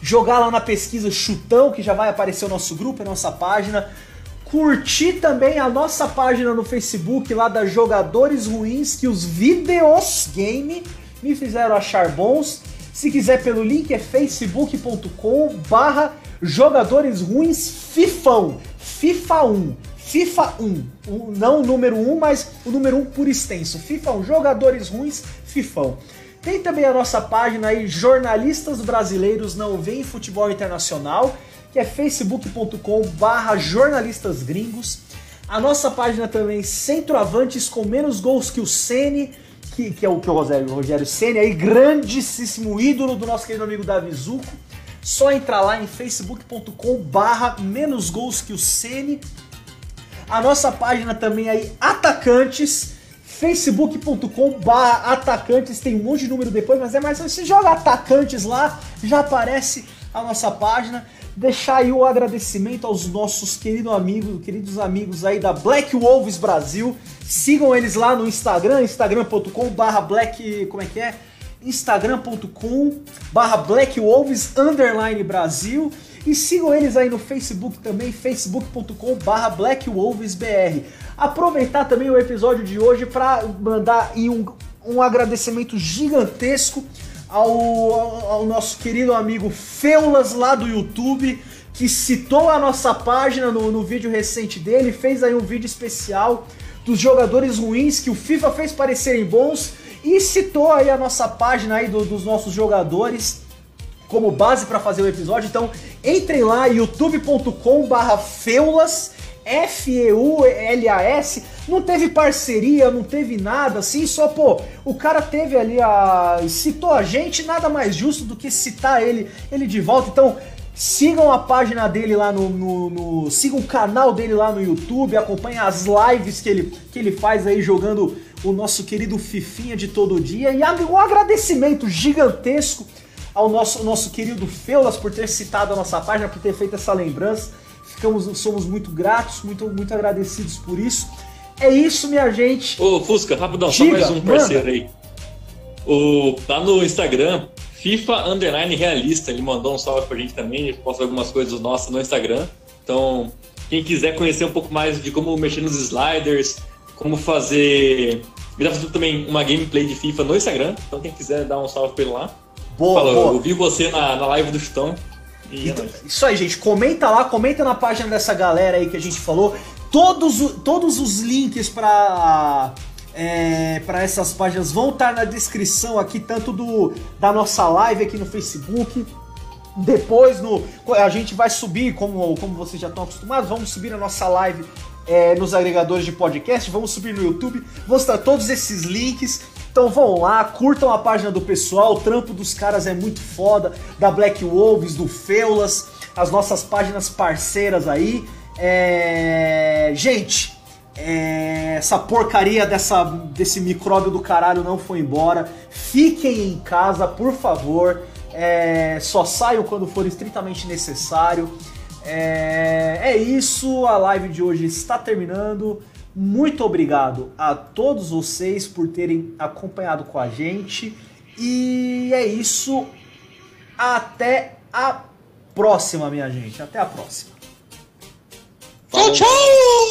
jogar lá na pesquisa chutão, que já vai aparecer o nosso grupo, a nossa página. Curtir também a nossa página no Facebook lá da Jogadores Ruins, que os videos game me fizeram achar bons. Se quiser pelo link é facebook.com barra jogadores ruins fifão, FIFA 1, FIFA 1, o- não o número 1, mas o número 1 por extenso, FIFA 1, jogadores ruins fifão. Tem também a nossa página aí, Jornalistas Brasileiros Não Vêm Futebol Internacional, que é facebook.com barra jornalistas gringos. A nossa página também, Centroavantes com menos gols que o Sene, que, que é o que o Rogério, Rogério Ceni aí, grandíssimo ídolo do nosso querido amigo Davi Zuco. Só entrar lá em facebook.com barra menos gols que o Sene. A nossa página também aí, Atacantes, facebook.com barra atacantes, tem um monte de número depois, mas é mais fácil, você joga atacantes lá, já aparece a nossa página. Deixar aí o agradecimento aos nossos queridos amigos, queridos amigos aí da Black Wolves Brasil. Sigam eles lá no Instagram, instagram.com barra black, como é que é? instagram.com barra Black Wolves underline Brasil e sigam eles aí no Facebook também, facebook.com barra Black Wolves BR. Aproveitar também o episódio de hoje para mandar um, um agradecimento gigantesco ao, ao, ao nosso querido amigo Feulas lá do YouTube, que citou a nossa página no, no vídeo recente dele, fez aí um vídeo especial dos jogadores ruins que o FIFA fez parecerem bons e citou aí a nossa página aí do- dos nossos jogadores como base para fazer o episódio. Então, entrem lá, youtube.com barra feulas, F-E-U-L-A-S. Não teve parceria, não teve nada, assim, só, pô, o cara teve ali a... citou a gente, nada mais justo do que citar ele, ele de volta. Então, sigam a página dele lá no, no, no- sigam o canal dele lá no YouTube, acompanhem as lives que ele, que ele faz aí jogando o nosso querido Fifinha de todo dia. E um agradecimento gigantesco ao nosso, nosso querido Feulas por ter citado a nossa página, por ter feito essa lembrança. Ficamos, somos muito gratos, muito, muito agradecidos por isso. É isso, minha gente. Ô, Fusca, rapidão, Diga, só mais um parceiro aí. O, tá no Instagram, FIFA Underline Realista. Ele mandou um salve pra gente também. Ele posta algumas coisas nossas no Instagram. Então, quem quiser conhecer um pouco mais de como mexer nos sliders, como fazer. Tá fazendo também uma gameplay de FIFA no Instagram. Então, quem quiser dar um salve pra ele lá. Boa, Fala, boa. eu vi você na, na live do Chutão. E é Então, isso aí, gente. Comenta lá, comenta na página dessa galera aí que a gente falou. Todos, todos os links para é, para essas páginas vão estar na descrição aqui, tanto do da nossa live aqui no Facebook. Depois no, a gente vai subir, como, como vocês já estão acostumados, vamos subir a nossa live é, nos agregadores de podcast, vamos subir no YouTube, vão estar todos esses links. Então vão lá, curtam a página do pessoal, o trampo dos caras é muito foda, da Black Wolves, do Feulas, as nossas páginas parceiras aí. É, Gente, é, essa porcaria dessa, desse micróbio do caralho não foi embora. Fiquem em casa, por favor. É, só saiam quando for estritamente necessário. É, é isso, a live de hoje está terminando. Muito obrigado a todos vocês por terem acompanhado com a gente. E é isso. Até a próxima, minha gente. Até a próxima. Tchau, tchau!